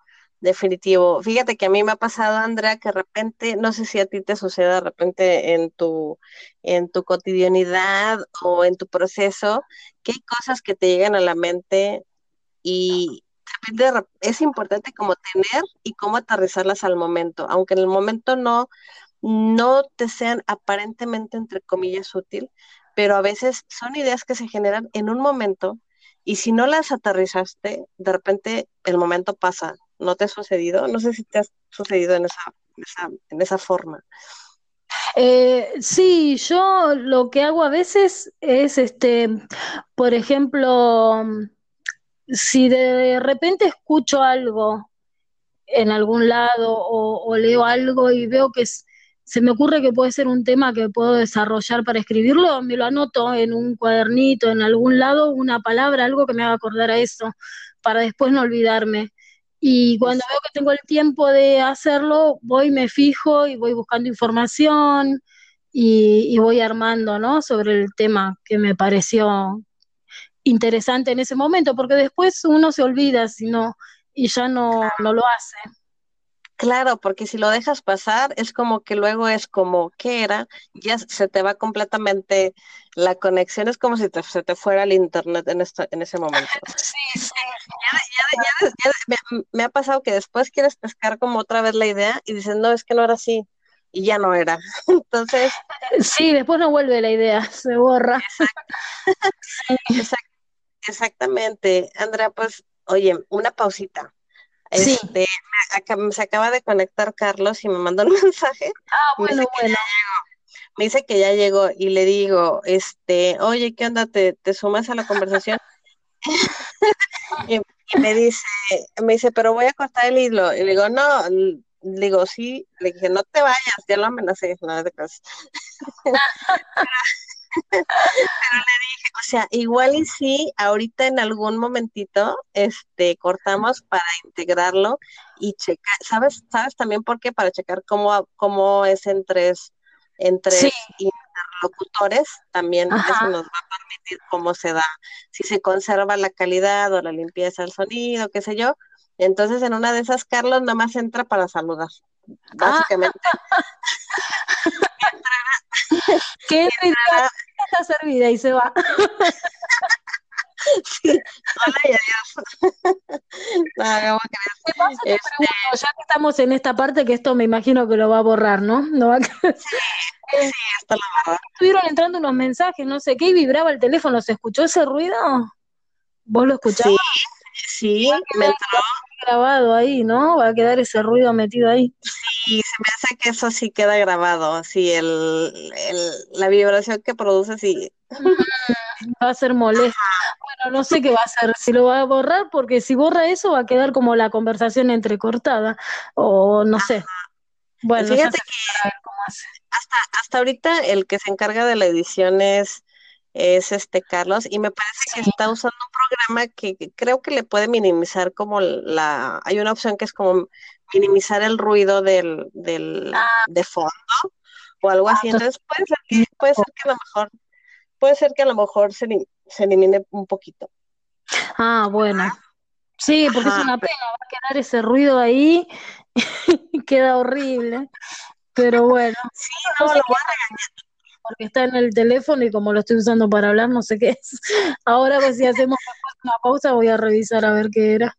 Definitivo. Fíjate que a mí me ha pasado, Andrea, que de repente, no sé si a ti te sucede de repente en tu, en tu cotidianidad o en tu proceso, que hay cosas que te llegan a la mente y de repente es importante como tener y cómo aterrizarlas al momento, aunque en el momento no, no te sean aparentemente, entre comillas, útil, pero a veces son ideas que se generan en un momento y si no las aterrizaste, de repente el momento pasa ¿No te ha sucedido? No sé si te ha sucedido en esa, en esa, forma. Eh, sí, yo lo que hago a veces es, este, por ejemplo, si de repente escucho algo en algún lado o, leo algo y veo que se me ocurre que puede ser un tema que puedo desarrollar para escribirlo, me lo anoto en un cuadernito, en algún lado, una palabra, algo que me haga acordar a eso, para después no olvidarme. Y cuando veo que tengo el tiempo de hacerlo, voy, me fijo y voy buscando información y, voy armando, ¿no? Sobre el tema que me pareció interesante en ese momento, porque después uno se olvida si no, y ya no, no lo hace. Claro, porque si lo dejas pasar, es como que luego es como, ¿qué era? Ya se te va completamente la conexión, es como si se te fuera el internet en, en ese momento. Sí, sí. me, ha pasado que después quieres pescar como otra vez la idea y dices, no, es que no era así, y ya no era. Entonces. Sí, después no vuelve la idea, se borra. exactamente. Andrea, pues, oye, una pausita. Este, se acaba de conectar Carlos y me mandó un mensaje. Ah, bueno, bueno. Me dice que ya llegó y le digo, este, oye, ¿qué onda? ¿Te, te sumas a la conversación? y, me dice, me dice, pero voy a cortar el hilo. Y le digo, no, le digo, sí, le dije, no te vayas, ya lo amenacé, no de casa. Pero le dije, o sea, igual y sí, ahorita en algún momentito, este, cortamos para integrarlo y checar, ¿sabes? ¿Sabes también por qué? Para checar cómo, cómo es en tres, en tres interlocutores, también eso nos va a permitir cómo se da, si se conserva la calidad o la limpieza del sonido, qué sé yo. Entonces, en una de esas, Carlos nada más entra para saludar, básicamente. que entre y diga, está servida y se va. Sí, hola y adiós. No, hagamos que ¿Qué pasa? Te Este, pregunto, ya que estamos en esta parte, que esto me imagino que lo va a borrar, ¿no? No va a quedar- Eh, hasta la verdad. Estuvieron entrando unos mensajes, no sé qué, y vibraba el teléfono. ¿Se escuchó ese ruido? ¿Vos lo escuchabas? Sí, sí, me entró grabado ahí, ¿no? Va a quedar ese ruido metido ahí. y se me hace que eso sí queda grabado, sí, el, el, la vibración que produce, sí. Va a ser molesto. Bueno, no sé qué va a hacer, si lo va a borrar, porque si borra eso va a quedar como la conversación entrecortada, o no sé. Bueno, Fíjate cómo hace. hasta, hasta ahorita el que se encarga de la edición es, es este Carlos, y me parece que está usando un programa que, que creo que le puede minimizar como la, hay una opción que es como minimizar el ruido del, del, de fondo o algo así. entonces- puede ser que, puede ser que a lo mejor, puede ser que a lo mejor se, se elimine un poquito. Ah, bueno. Sí, porque es una pena, va a quedar ese ruido ahí, queda horrible. Pero bueno, Sí, no no, sé lo voy a porque está en el teléfono y como lo estoy usando para hablar, no sé qué es. Ahora, pues, si hacemos una pausa, voy a revisar a ver qué era.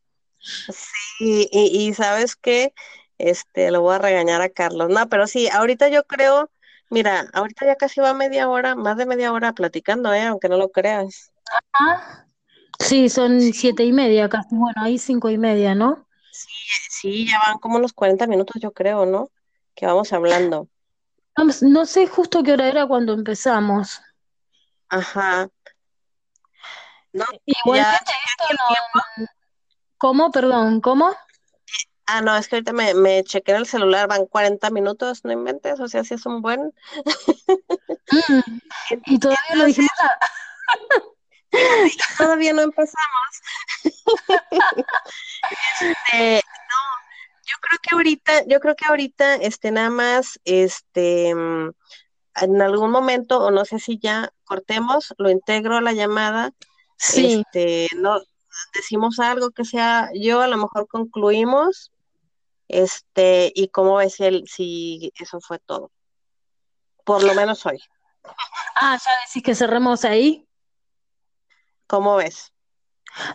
Y, y, y sabes qué, este, lo voy a regañar a Carlos. No, pero sí, ahorita yo creo, mira, ahorita ya casi va media hora, más de media hora platicando, ¿eh? Aunque no lo creas. Ah, sí, son siete y media casi. Bueno, ahí cinco y media, ¿no? Sí, ya van como unos 40 minutos, yo creo, ¿no? Que vamos hablando. No, no sé justo qué hora era cuando empezamos. Ajá. No, Igualmente ya esto no. ¿Cómo? Perdón, ¿cómo? Ah, no, es que ahorita me, me chequé en el celular, van 40 minutos, no inventes, o sea, sí es un buen. Mm, y todavía no dijimos nada. Todavía no empezamos. Este, yo creo que ahorita, yo creo que ahorita, este, nada más, este, mm, en algún momento, o no sé si ya cortemos, lo integro a la llamada, Sí, este, no, decimos algo que sea, yo a lo mejor concluimos, este, y cómo ves el, si eso fue todo, por lo menos hoy, ah, ya decís que cerremos ahí. ¿cómo ves?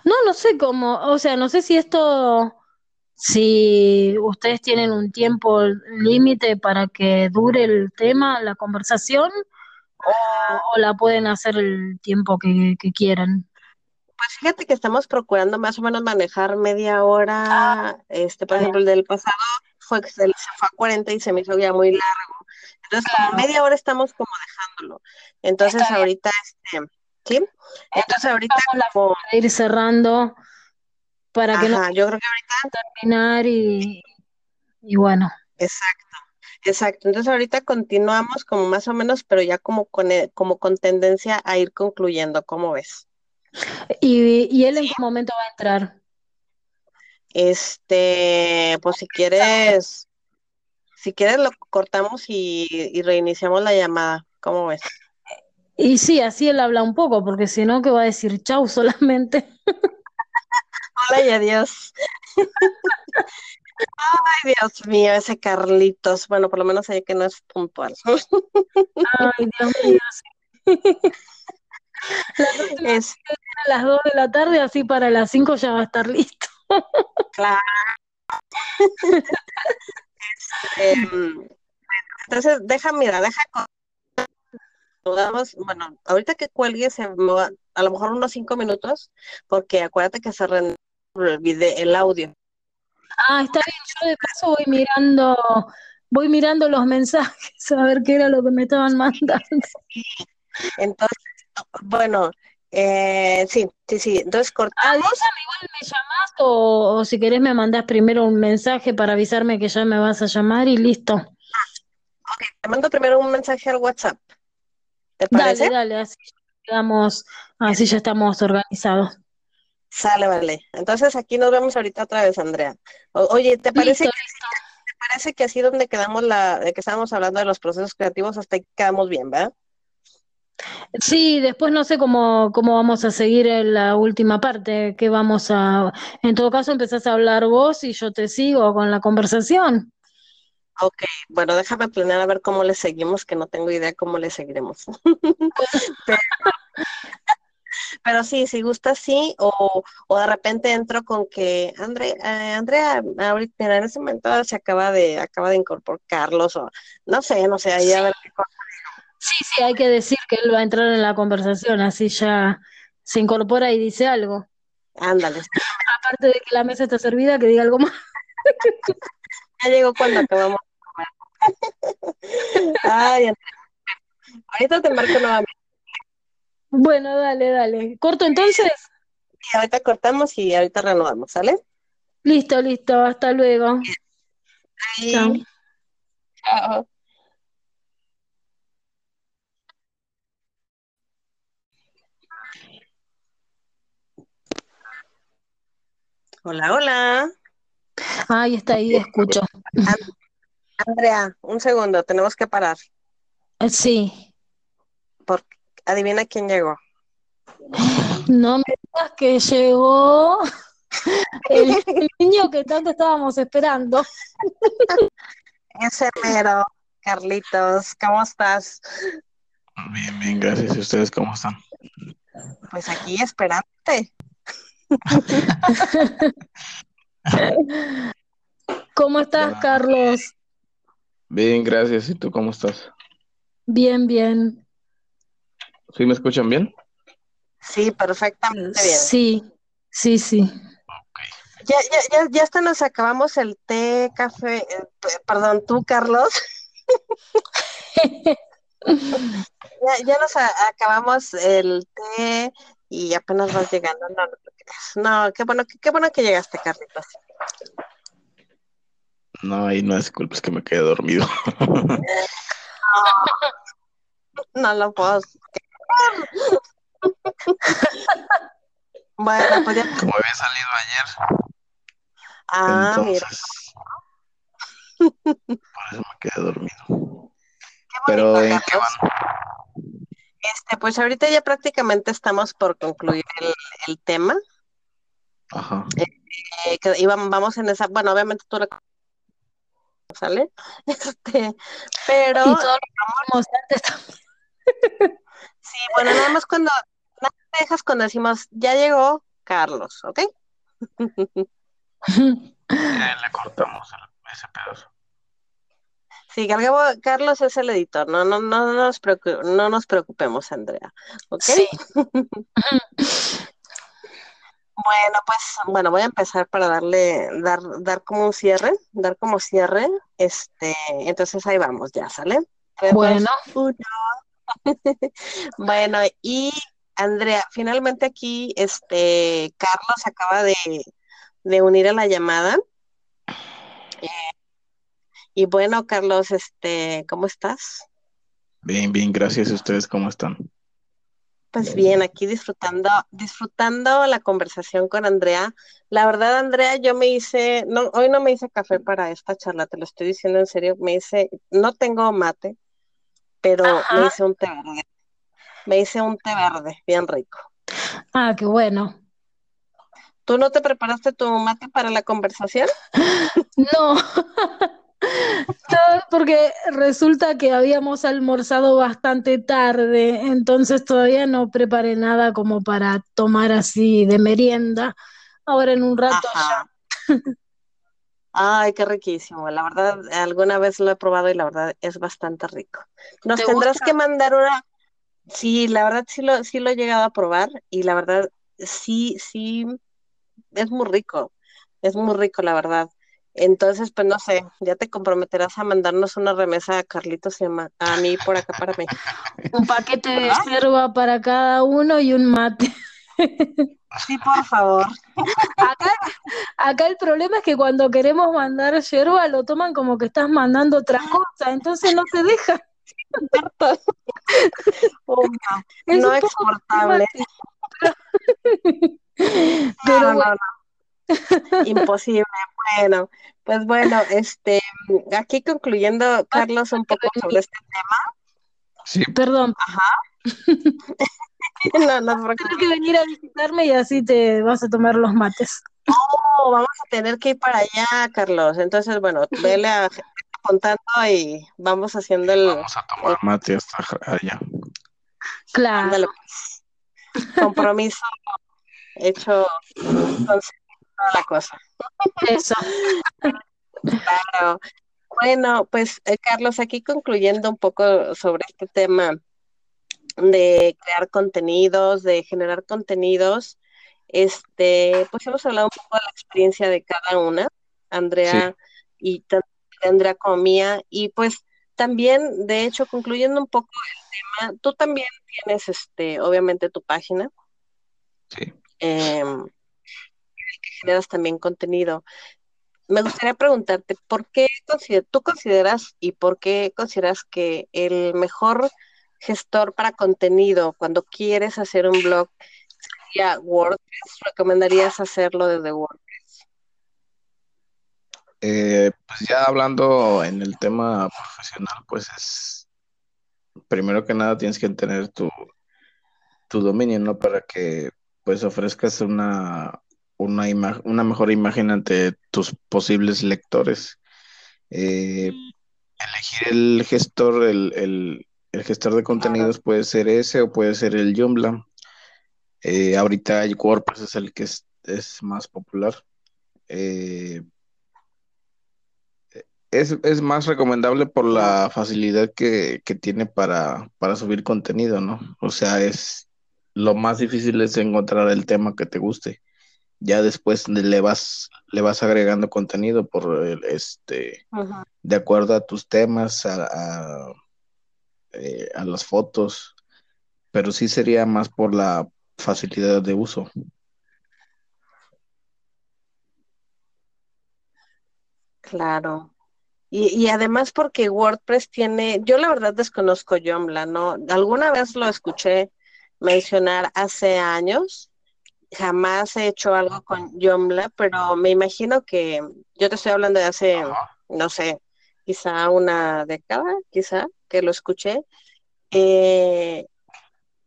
No, no sé cómo, o sea, no sé si esto, si ustedes tienen un tiempo límite para que dure el tema, la conversación, o, o la pueden hacer el tiempo que, que quieran. Pues fíjate que estamos procurando más o menos manejar media hora, este, por está ejemplo, el del pasado fue, se, fue a 40 y se me hizo ya muy largo. Entonces, como Claro. media hora estamos como dejándolo. Entonces, Está bien. ahorita, este, ¿sí? Entonces, ahorita Vamos la como, ir cerrando para que no yo creo que ahorita, terminar y, y bueno. exacto, exacto. Entonces, ahorita continuamos como más o menos, pero ya como con, eh, como con tendencia a ir concluyendo, ¿cómo ves? ¿Y, y él en qué momento va a entrar? Este, pues si quieres, si quieres lo cortamos y, y reiniciamos la llamada, ¿cómo ves? Y sí, así él habla un poco, porque si no, que va a decir chau solamente. Hola y adiós. Ay, Dios mío, ese Carlitos. Bueno, por lo menos ahí que no es puntual. Ay, Dios mío. La Es a las 2 de la tarde, así para las 5 ya va a estar listo. claro. Em, entonces, deja, mira, deja. bueno, ahorita que cuelgue, se me va- a lo mejor unos cinco minutos, porque acuérdate que se rende el audio. Ah, está bien, yo de paso voy mirando, voy mirando los mensajes a ver qué era lo que me estaban mandando. Entonces, bueno, eh, sí, sí, sí. Entonces Ah, cortamos. dígame, igual me llamás o, o si querés me mandás primero un mensaje para avisarme que ya me vas a llamar y listo. Ok, te mando primero un mensaje al WhatsApp. ¿Te Dale, parece? dale, así quedamos, así ya estamos organizados. Sale, vale. Entonces aquí nos vemos ahorita otra vez, Andrea. O- oye, ¿te parece, Listo, que, listo. te parece que así donde quedamos la, de que estábamos hablando de los procesos creativos, hasta ahí quedamos bien, ¿verdad? Sí, después no sé cómo, cómo vamos a seguir en la última parte, que vamos a, en todo caso empezás a hablar vos y yo te sigo con la conversación. Ok, bueno, déjame planear a ver cómo le seguimos, que no tengo idea cómo le seguiremos. pero, sí, si gusta, sí, o, de repente entro con que André, eh, Andrea, ahorita en ese momento se acaba de, acaba de incorporar Carlos, o no sé, no sé, ahí a ver qué cosa. Sí, sí, hay que decir que él va a entrar en la conversación, así ya se incorpora y dice algo. Ándale. Aparte de que la mesa está servida, que diga algo más. ya llegó cuando acabamos Ay, ahorita te marco nuevamente. Bueno, dale, dale. ¿Corto entonces? Y ahorita cortamos y ahorita renovamos, ¿sale? Listo, listo. Hasta luego. Chao. Chao. Hola, hola. Ay, está ahí, escucho. Andrea, un segundo, tenemos que parar. Sí. Porque, adivina quién llegó. No me digas que llegó el niño que tanto estábamos esperando. Ese mero, Carlitos, ¿cómo estás? Bien, bien, gracias. ¿Y ustedes cómo están? Pues aquí esperándote. ¿Cómo estás, Carlos? Bien, gracias. ¿Y tú cómo estás? Bien, bien. ¿Sí me escuchan bien? Sí, perfectamente bien. Sí, sí, sí. Ya, ya, ya, ya hasta nos acabamos el té, café, eh, perdón, tú, Carlos. ya, ya nos acabamos el té y apenas vas llegando. No, no, no qué bueno, qué, bueno que llegaste, Carlitos. No, ahí no es culpa, es que me quedé dormido. no, lo puedo. Bueno, pues ya. Como había salido ayer. Ah, mira. Por eso me quedé dormido. Pero ¿en qué van? Este, pues ahorita ya prácticamente estamos por concluir el, tema. Ajá. Eh, que vamos en esa, bueno, obviamente tú ¿sale? Este, pero... Y todos lo antes también. sí, bueno, nada más cuando, nada más dejas cuando decimos, ya llegó Carlos, ¿ok? le cortamos ese pedazo. Sí, Carlos es el editor, no, no, no, nos, no nos preocupemos, Andrea, ¿ok? Sí. Bueno, pues bueno, voy a empezar para darle, dar, dar como un cierre, dar como cierre, este, entonces ahí vamos, ya, ¿sale? bueno. bueno, y Andrea, finalmente aquí, este, Carlos acaba de, unir a la llamada. Eh, y bueno, Carlos, este, ¿cómo estás? Bien, bien, gracias. a ustedes cómo están? Pues bien, aquí disfrutando, disfrutando la conversación con Andrea. La verdad, Andrea, yo me hice, no, hoy no me hice café para esta charla, te lo estoy diciendo en serio, me hice, no tengo mate, pero me hice un té verde. Me hice un té verde, bien rico. Ah, qué bueno. ¿Tú no te preparaste tu mate para la conversación? no. porque resulta que habíamos almorzado bastante tarde, entonces todavía no preparé nada como para tomar así de merienda. Ahora en un rato ya. Ay, qué riquísimo. La verdad, alguna vez lo he probado y la verdad es bastante rico. Nos tendrás que mandar una. Sí, la verdad sí lo, sí lo he llegado a probar y la verdad sí, sí, es muy rico. Es muy rico, la verdad. Entonces, pues no sé, ya te comprometerás a mandarnos una remesa a Carlitos y a, mí por acá para mí. Un paquete de yerba para cada uno y un mate. Sí, por favor. Acá, el problema es que cuando queremos mandar yerba lo toman como que estás mandando otra cosa, entonces no te deja. no, exportable. Pero, no, Imposible. Bueno, pues bueno, este, aquí concluyendo, Carlos, un poco sobre este tema. Sí. Perdón. Ajá. no, no, Tienes que venir a visitarme y así te vas a tomar los mates. Oh, vamos a tener que ir para allá, Carlos. Entonces, bueno, vele a apuntando y vamos haciendo el. Vamos a tomar mate hasta allá. Claro. Pues. Compromiso hecho con la cosa. Eso. Claro. Bueno, pues eh, Carlos, aquí concluyendo un poco sobre este tema de crear contenidos, de generar contenidos, este, pues hemos hablado un poco de la experiencia de cada una, Andrea y tanto de Andrea como mía, y pues también, de hecho, concluyendo un poco el tema, tú también tienes, este, obviamente, tu página. Sí. em, que generas también contenido. Me gustaría preguntarte, ¿por qué consider- tú consideras y por qué consideras que el mejor gestor para contenido cuando quieres hacer un blog sería WordPress? ¿Recomendarías hacerlo desde WordPress? Eh, pues ya hablando en el tema profesional, pues es, primero que nada tienes que tener tu, tu dominio, ¿no? Para que pues ofrezcas una, una, ima- una mejor imagen ante tus posibles lectores. Eh, elegir el gestor, el, el- el gestor de contenidos puede ser ese o puede ser el Joomla. Eh, ahorita el WordPress es el que es, es más popular. Eh, es, es más recomendable por la facilidad que, que tiene para, para subir contenido, ¿no? O sea, es lo más difícil es encontrar el tema que te guste. Ya después le vas, le vas agregando contenido por el, este, de acuerdo a tus temas, a, a, eh, a las fotos, pero sí sería más por la facilidad de uso. Claro. Y, y además porque WordPress tiene, yo la verdad desconozco Joomla, ¿no? Alguna vez lo escuché mencionar hace años, jamás he hecho algo con Joomla, pero me imagino que yo te estoy hablando de hace, no sé, quizá una década, quizá, que lo escuché. Eh,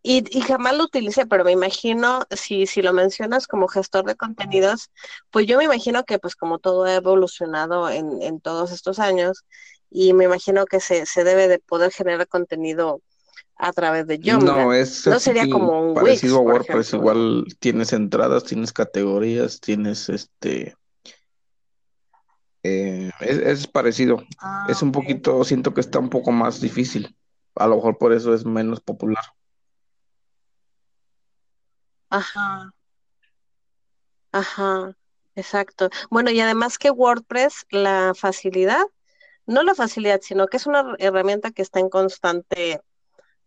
y, y jamás lo utilicé, pero me imagino, si, si lo mencionas como gestor de contenidos, pues yo me imagino que pues como todo ha evolucionado en, en todos estos años, y me imagino que se, se debe de poder generar contenido a través de Joomla. No, es No sería como un parecido Wix, a WordPress, igual tienes entradas, tienes categorías, tienes este, eh, es, es parecido, Ah, es un poquito, siento que está un poco más difícil, a lo mejor por eso es menos popular. Ajá, ajá, exacto. Bueno, y además que WordPress, la facilidad, no la facilidad, sino que es una herramienta que está en constante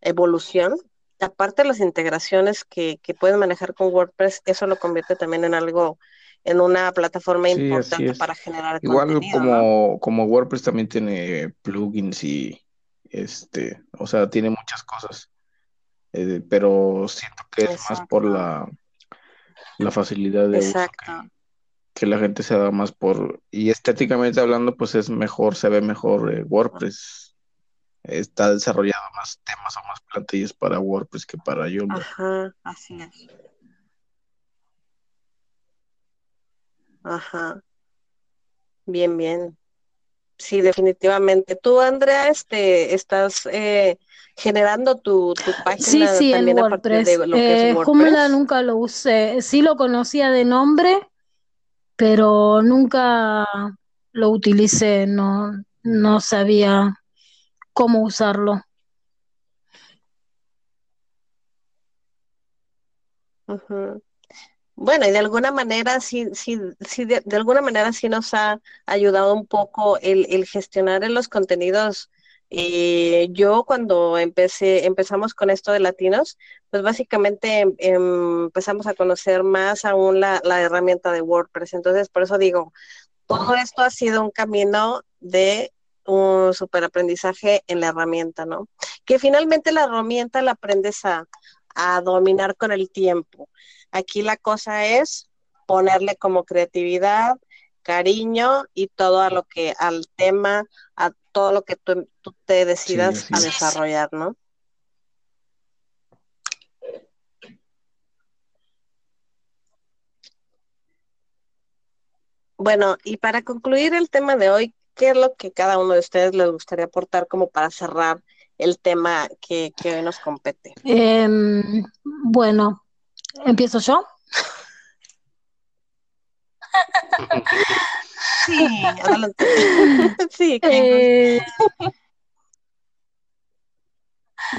evolución. Aparte de las integraciones que, que puedes manejar con WordPress, eso lo convierte también en algo, en una plataforma Sí, importante para generar Igual contenido, ¿no? como, como WordPress también tiene plugins y este, o sea, tiene muchas cosas, eh, pero siento que es más por la, la facilidad de uso que la gente se da más por, y estéticamente hablando, pues es mejor, se ve mejor eh, WordPress. Está desarrollado más temas o más plantillas para WordPress que para Joomla. Ajá, así es. Ajá, bien, bien. Sí, definitivamente. Tú, Andrea, este, estás eh, generando tu, tu Sí, página sí, en también a partir de WordPress. lo que es Eh, Joomla WordPress. nunca lo usé. Sí lo conocía de nombre, pero nunca lo utilicé. No, no sabía cómo usarlo. Ujú. Bueno, y de alguna manera sí, sí, sí, de, alguna manera sí nos ha ayudado un poco el, gestionar los contenidos. Eh, yo cuando empecé, empezamos con esto de latinos, pues básicamente em- em- empezamos a conocer más aún la, herramienta de WordPress. Entonces, por eso digo, todo esto ha sido un camino de un superaprendizaje en la herramienta, ¿no? Que finalmente la herramienta la aprendes a dominar con el tiempo. Aquí la cosa es ponerle como creatividad, cariño y todo a lo que, al tema, a todo lo que tú, tú te decidas a es. desarrollar, ¿no? Bueno, y para concluir el tema de hoy, ¿qué es lo que cada uno de ustedes les gustaría aportar como para cerrar el tema que, hoy nos compete? Em, bueno, ¿empiezo yo? Sí, adelante. Sí, eh...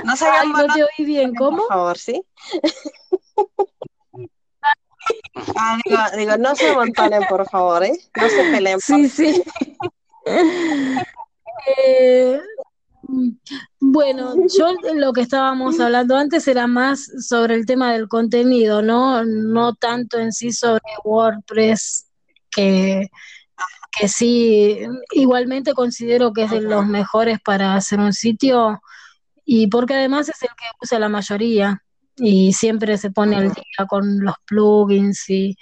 No se Ay, no te oí bien, ¿cómo? Por favor, ¿sí? Ah, digo, digo, no se amontonen, por favor, ¿eh? No se peleen. Sí, sí. eh, bueno, yo lo que estábamos hablando antes era más sobre el tema del contenido, ¿no? No tanto en sí sobre WordPress, que, que sí, igualmente considero que es de los mejores para hacer un sitio y porque además es el que usa la mayoría y siempre se pone al día con los plugins y,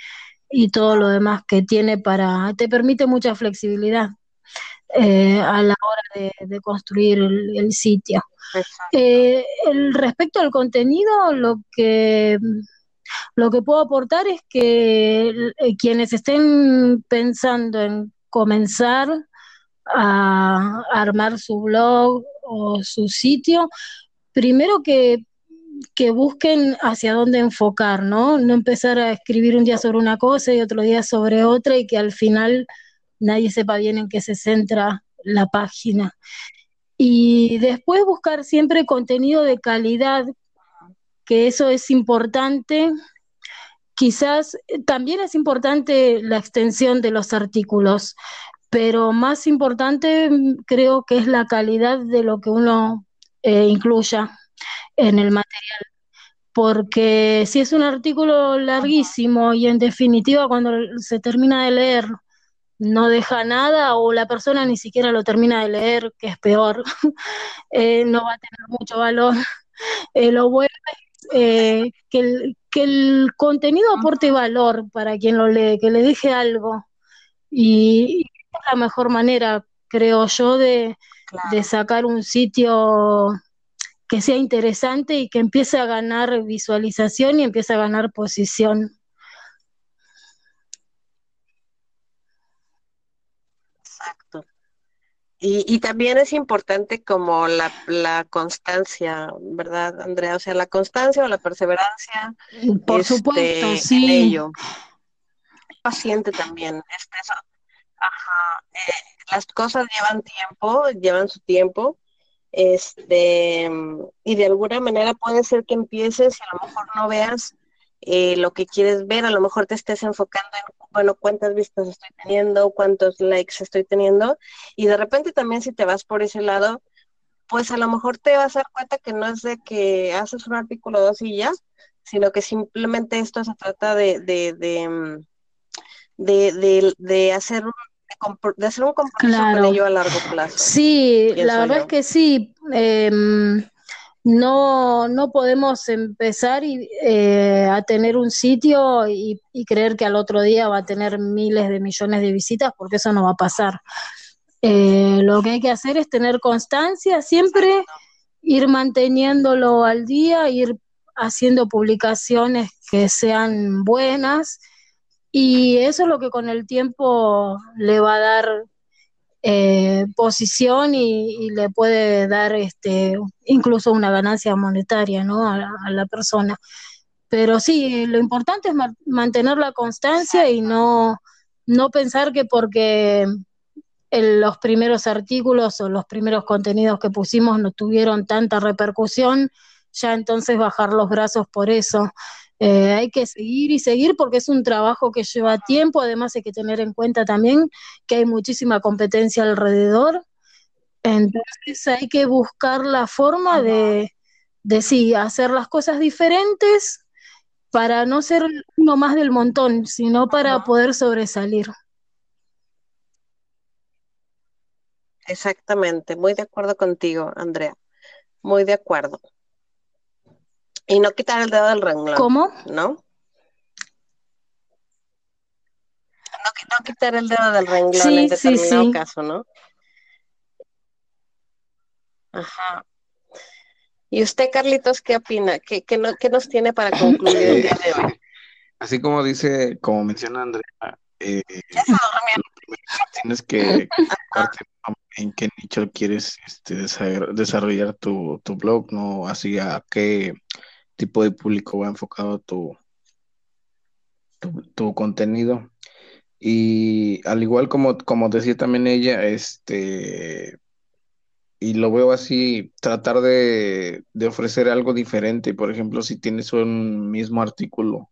y todo lo demás que tiene para, te permite mucha flexibilidad. Eh, a la hora de, construir el, sitio. Eh, el, respecto al contenido, lo que, lo que puedo aportar es que eh, quienes estén pensando en comenzar a, armar su blog o su sitio, primero que que busquen hacia dónde enfocar, ¿no? No empezar a escribir un día sobre una cosa y otro día sobre otra y que al final nadie sepa bien en qué se centra la página. Y después buscar siempre contenido de calidad, que eso es importante. Quizás eh, también es importante la extensión de los artículos, pero más importante mm, creo que es la calidad de lo que uno eh, incluya en el material. Porque si es un artículo larguísimo y en definitiva cuando se termina de leer no deja nada o la persona ni siquiera lo termina de leer, que es peor, eh, no va a tener mucho valor. Eh, lo bueno es eh, que, el, que el contenido aporte valor para quien lo lee, que le deje algo. Y, es la mejor manera, creo yo, de, de sacar un sitio que sea interesante y que empiece a ganar visualización y empiece a ganar posición. Y, también es importante como la, la, constancia, ¿verdad, Andrea? O sea, la constancia o la perseverancia. Por este, supuesto, sí. ello. Paciente también. Este, ajá, eh, las cosas llevan tiempo, llevan su tiempo. Este, y de alguna manera puede ser que empieces y a lo mejor no veas eh, lo que quieres ver, a lo mejor te estés enfocando en, bueno, cuántas vistas estoy teniendo, cuántos likes estoy teniendo, y de repente también si te vas por ese lado, pues a lo mejor te vas a dar cuenta que no es de que haces un artículo dos y ya, sino que simplemente esto se trata de, de, de, mm, de, hacer un de hacer un compromiso con ello a largo plazo. Sí, la verdad es que sí. Eh, no, no podemos empezar eh, a tener un sitio y, creer que al otro día va a tener miles de millones de visitas, porque eso no va a pasar. Eh, lo que hay que hacer es tener constancia, siempre ir manteniéndolo al día, ir haciendo publicaciones que sean buenas, y eso es lo que con el tiempo le va a dar eh, posición y, le puede dar este incluso una ganancia monetaria ¿no? a, la persona. Pero sí, lo importante es mantener la constancia y no, no pensar que porque los primeros artículos o los primeros contenidos que pusimos no tuvieron tanta repercusión, ya entonces bajar los brazos por eso. Eh, hay que seguir y seguir porque es un trabajo que lleva tiempo, además hay que tener en cuenta también que hay muchísima competencia alrededor, entonces hay que buscar la forma de, de sí, hacer las cosas diferentes para no ser uno más del montón, sino para poder sobresalir. Exactamente, muy de acuerdo contigo, Andrea, muy de acuerdo. Y no quitar el dedo del renglón. ¿Cómo? ¿No? No, quitar el dedo del renglón en determinado caso, ¿no? Ajá. ¿Y usted, Carlitos, qué opina? ¿Qué, qué, nos tiene para concluir el día de hoy? Así como dice, como menciona Andrea, eh, tienes que en qué nicho quieres este, desarrollar tu, tu blog, ¿no? Así a qué tipo de público va enfocado tu, tu, contenido. Y al igual como, como decía también ella, este, y lo veo así, tratar de, ofrecer algo diferente. Por ejemplo, si tienes un mismo artículo,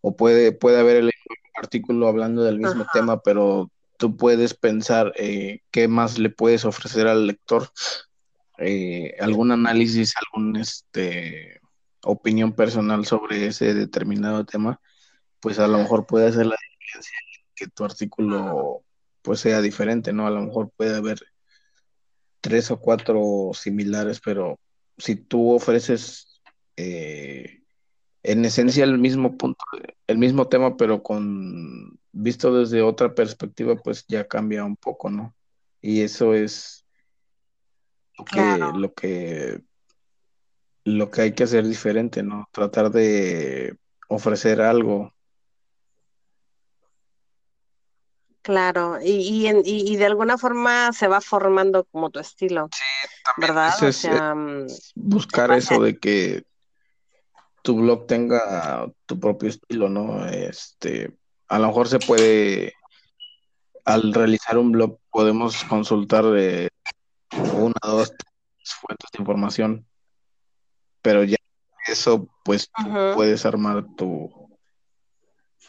o puede, puede haber el artículo hablando del mismo tema, pero tú puedes pensar eh, qué más le puedes ofrecer al lector, eh, algún análisis, algún este opinión personal sobre ese determinado tema, pues a lo mejor puede hacer la diferencia que tu artículo pues sea diferente, ¿no? A lo mejor puede haber tres o cuatro similares, pero si tú ofreces eh, en esencia el mismo punto, el mismo tema, pero con visto desde otra perspectiva, pues ya cambia un poco, ¿no? Y eso es lo que, lo que, lo que hay que hacer diferente, ¿no? Tratar de ofrecer algo. Claro, y, y, y, de alguna forma se va formando como tu estilo, ¿verdad? Es, eh, mm, buscar eso de que tu blog tenga tu propio estilo, ¿no? Este, a lo mejor se puede, al realizar un blog, podemos consultar de una, dos, tres fuentes de información, pero ya eso, pues tú puedes armar tu,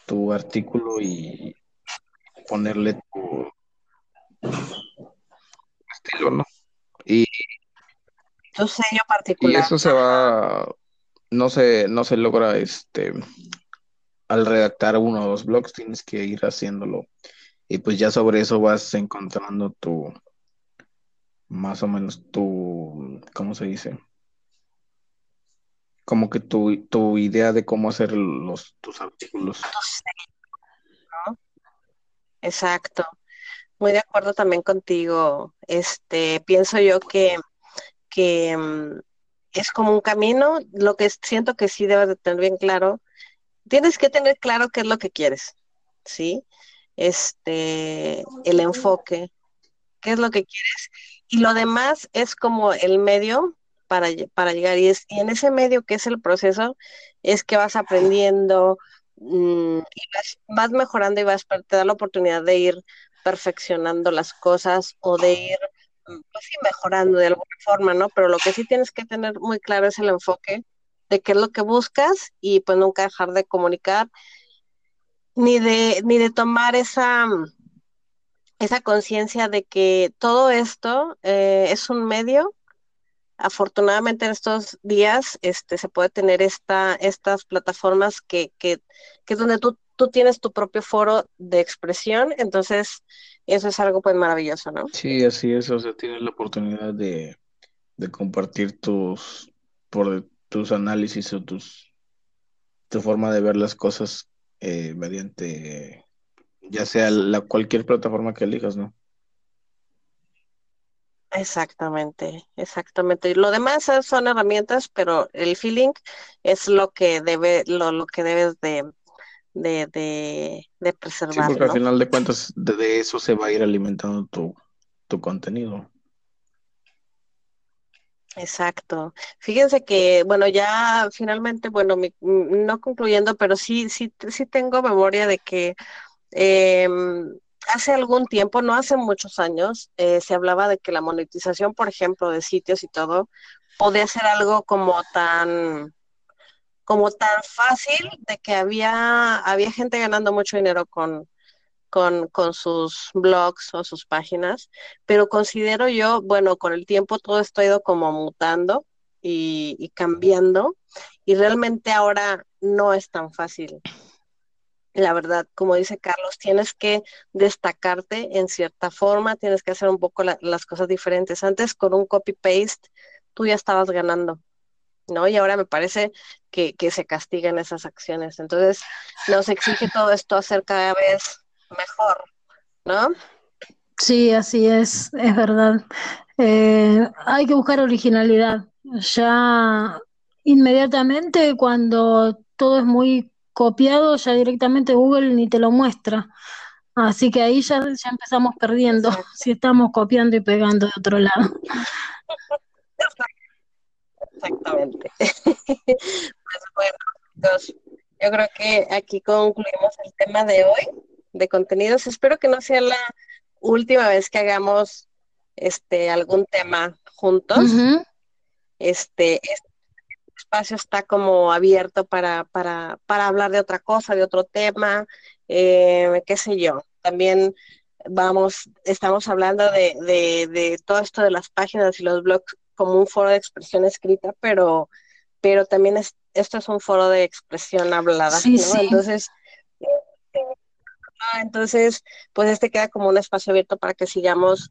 tu artículo y ponerle tu estilo, ¿no? Y tu sello particular. Y eso se va, no se, no se logra este al redactar uno o dos blogs tienes que ir haciéndolo. Y pues ya sobre eso vas encontrando tu, más o menos tu, ¿cómo se dice? Como que tu, tu idea de cómo hacer los, tus artículos. Exacto. Muy de acuerdo también contigo. Este, pienso yo que, que mm, es como un camino. Lo que siento que sí debes de tener bien claro tienes que tener claro qué es lo que quieres, ¿sí? Este, el enfoque, qué es lo que quieres. Y lo demás es como el medio para, llegar. Y, es, y en ese medio que es el proceso, es que vas aprendiendo mm, y vas, mejorando y vas, te da la oportunidad de ir perfeccionando las cosas o de ir mm, pues mejorando de alguna forma, ¿no? Pero lo que sí tienes que tener muy claro es el enfoque de qué es lo que buscas y pues nunca dejar de comunicar ni de, ni de tomar esa, esa conciencia de que todo esto eh, es un medio. Afortunadamente en estos días este, se puede tener esta, estas plataformas que, que, que es donde tú, tú tienes tu propio foro de expresión, entonces eso es algo pues maravilloso, ¿no? Sí, así es, o sea, tienes la oportunidad de, de compartir tus, por, tus análisis o tus tu forma de ver las cosas eh, mediante ya sea la cualquier plataforma que elijas, ¿no? Exactamente, exactamente. Y lo demás son herramientas, pero el feeling es lo que debe, lo, lo que debes de, de, de, preservar. Sí, porque al final de cuentas de, eso se va a ir alimentando tu, tu contenido. Exacto. Fíjense que, bueno, ya finalmente, bueno, mm, no concluyendo, pero sí, sí, sí tengo memoria de que em, hace algún tiempo, no hace muchos años, eh, se hablaba de que la monetización, por ejemplo, de sitios y todo, podía ser algo como tan, como tan fácil de que había, había gente ganando mucho dinero con, con, con sus blogs o sus páginas, pero considero yo, bueno, con el tiempo todo esto ha ido como mutando y, cambiando y realmente ahora no es tan fácil. La verdad, como dice Carlos, tienes que destacarte en cierta forma, tienes que hacer un poco las cosas diferentes. Antes con un copy-paste tú ya estabas ganando, ¿no? Y ahora me parece que, que se castigan esas acciones. Entonces, nos exige todo esto hacer cada vez mejor, ¿no? Sí, así es, es verdad. Eh, hay que buscar originalidad. Ya inmediatamente cuando todo es muy copiado, ya directamente Google ni te lo muestra. Así que ahí ya, ya empezamos perdiendo, si estamos copiando y pegando de otro lado. Exactamente. pues bueno, yo creo que aquí concluimos el tema de hoy de contenidos. Espero que no sea la última vez que hagamos este algún tema juntos. Este, este espacio está como abierto para, para, para hablar de otra cosa, de otro tema, eh, qué sé yo. También vamos, estamos hablando de, de, todo esto de las páginas y los blogs como un foro de expresión escrita, pero, pero también es, esto es un foro de expresión hablada, Entonces, entonces, pues este queda como un espacio abierto para que sigamos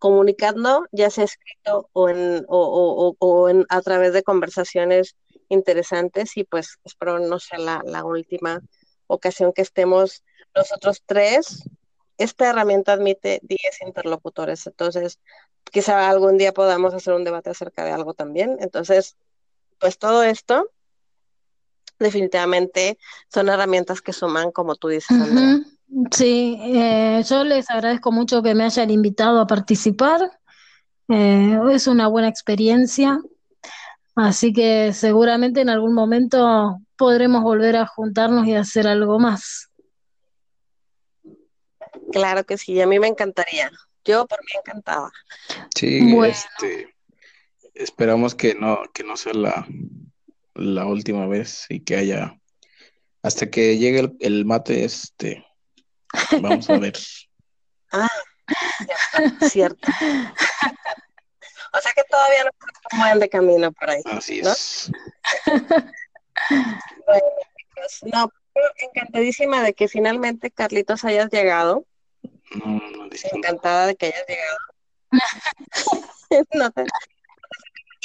comunicando, ya sea escrito o, en, o, o, en, a través de conversaciones interesantes y pues espero no sea la, última ocasión que estemos nosotros tres. Esta herramienta admite 10 interlocutores, entonces quizá algún día podamos hacer un debate acerca de algo también. Entonces, pues todo esto definitivamente son herramientas que suman, como tú dices. Sí, eh, yo les agradezco mucho que me hayan invitado a participar. Eh, es una buena experiencia, así que seguramente en algún momento podremos volver a juntarnos y hacer algo más. Claro que sí, a mí me encantaría. Yo por mí encantada. Sí, este, esperamos que no, que no sea la, la última vez y que haya hasta que llegue el, el mate, este, Vamos a ver. ah, cierto. o sea que todavía no estamos de camino por ahí. Así es. bueno, pues, no, encantadísima de que finalmente Carlitos hayas llegado. No, no, Encantada de que hayas llegado.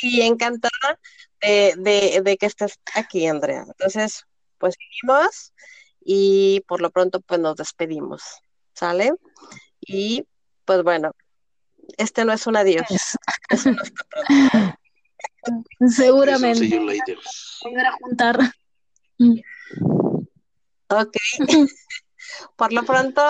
y encantada de, de, de que estés aquí, Andrea. Entonces, pues seguimos y por lo pronto pues nos despedimos, ¿sale? Y pues bueno, este no es un adiós, es un. Seguramente. Volver a juntar. Ok. por lo pronto,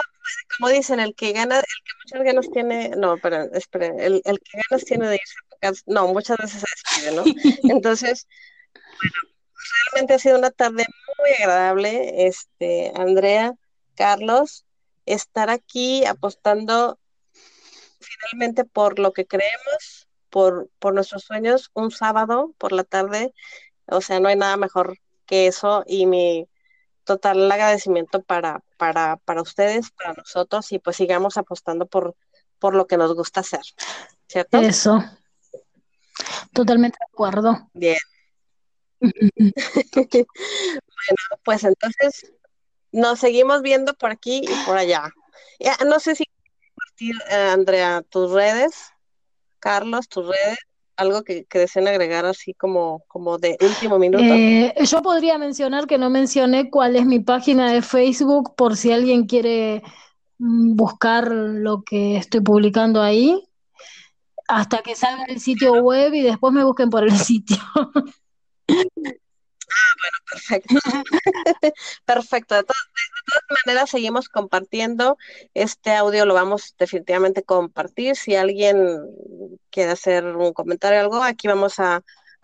como dicen, el que gana, el que muchas ganas tiene, no, pero esperen, el, el que ganas tiene de irse a no, muchas veces se despide, ¿no? Entonces, bueno, realmente ha sido una tarde muy agradable, este, Andrea, Carlos, estar aquí apostando finalmente por lo que creemos, por, por nuestros sueños, un sábado por la tarde, o sea, no hay nada mejor que eso y mi total agradecimiento para, para, para ustedes, para nosotros y pues sigamos apostando por, por lo que nos gusta hacer, ¿cierto? Eso. Totalmente de acuerdo. Bien. Bueno, pues entonces nos seguimos viendo por aquí y por allá. Ya, no sé si compartir, eh, Andrea, tus redes, Carlos, tus redes, algo que, que deseen agregar así como, como de último minuto. Eh, yo podría mencionar que no mencioné cuál es mi página de Facebook por si alguien quiere mm, buscar lo que estoy publicando ahí hasta que salga el sitio web y después me busquen por el sitio. Ah, bueno, perfecto. perfecto. De, todas maneras, seguimos compartiendo. Este audio lo vamos definitivamente a compartir. Si alguien quiere hacer un comentario o algo, aquí vamos a,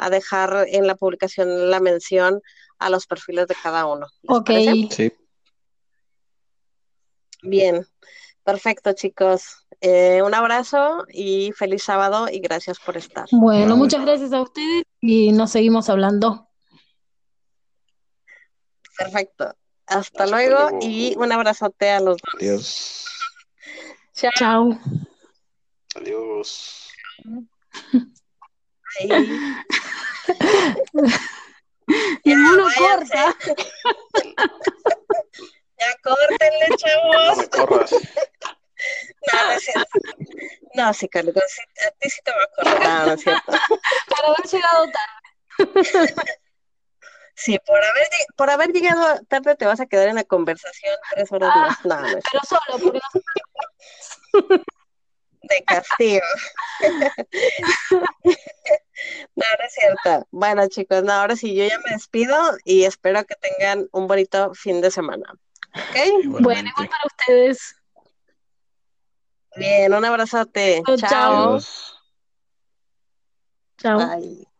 dejar en la publicación la mención a los perfiles de cada uno. Ok. Sí. Bien. Perfecto, chicos. Eh, un abrazo y feliz sábado y gracias por estar. Bueno, muchas gracias a ustedes y nos seguimos hablando. Perfecto. Hasta, luego, y un abrazote a los dos. Adiós. Chao. Adiós. y uno corta. ya córtenle, chavos. No me corras. No, no es cierto. No, sí, Carlos, a ti sí te va a correr. No, no es cierto. Para haber llegado tarde. Sí, por haber, por haber llegado tarde te vas a quedar en la conversación tres horas más. No, no es pero solo, porque no De castigo. no, no es cierto. Bueno, chicos, no, ahora sí, yo ya me despido y espero que tengan un bonito fin de semana. ¿Ok? Bueno, igual para ustedes. Bien, un abrazote. Chao, Chao. Bye.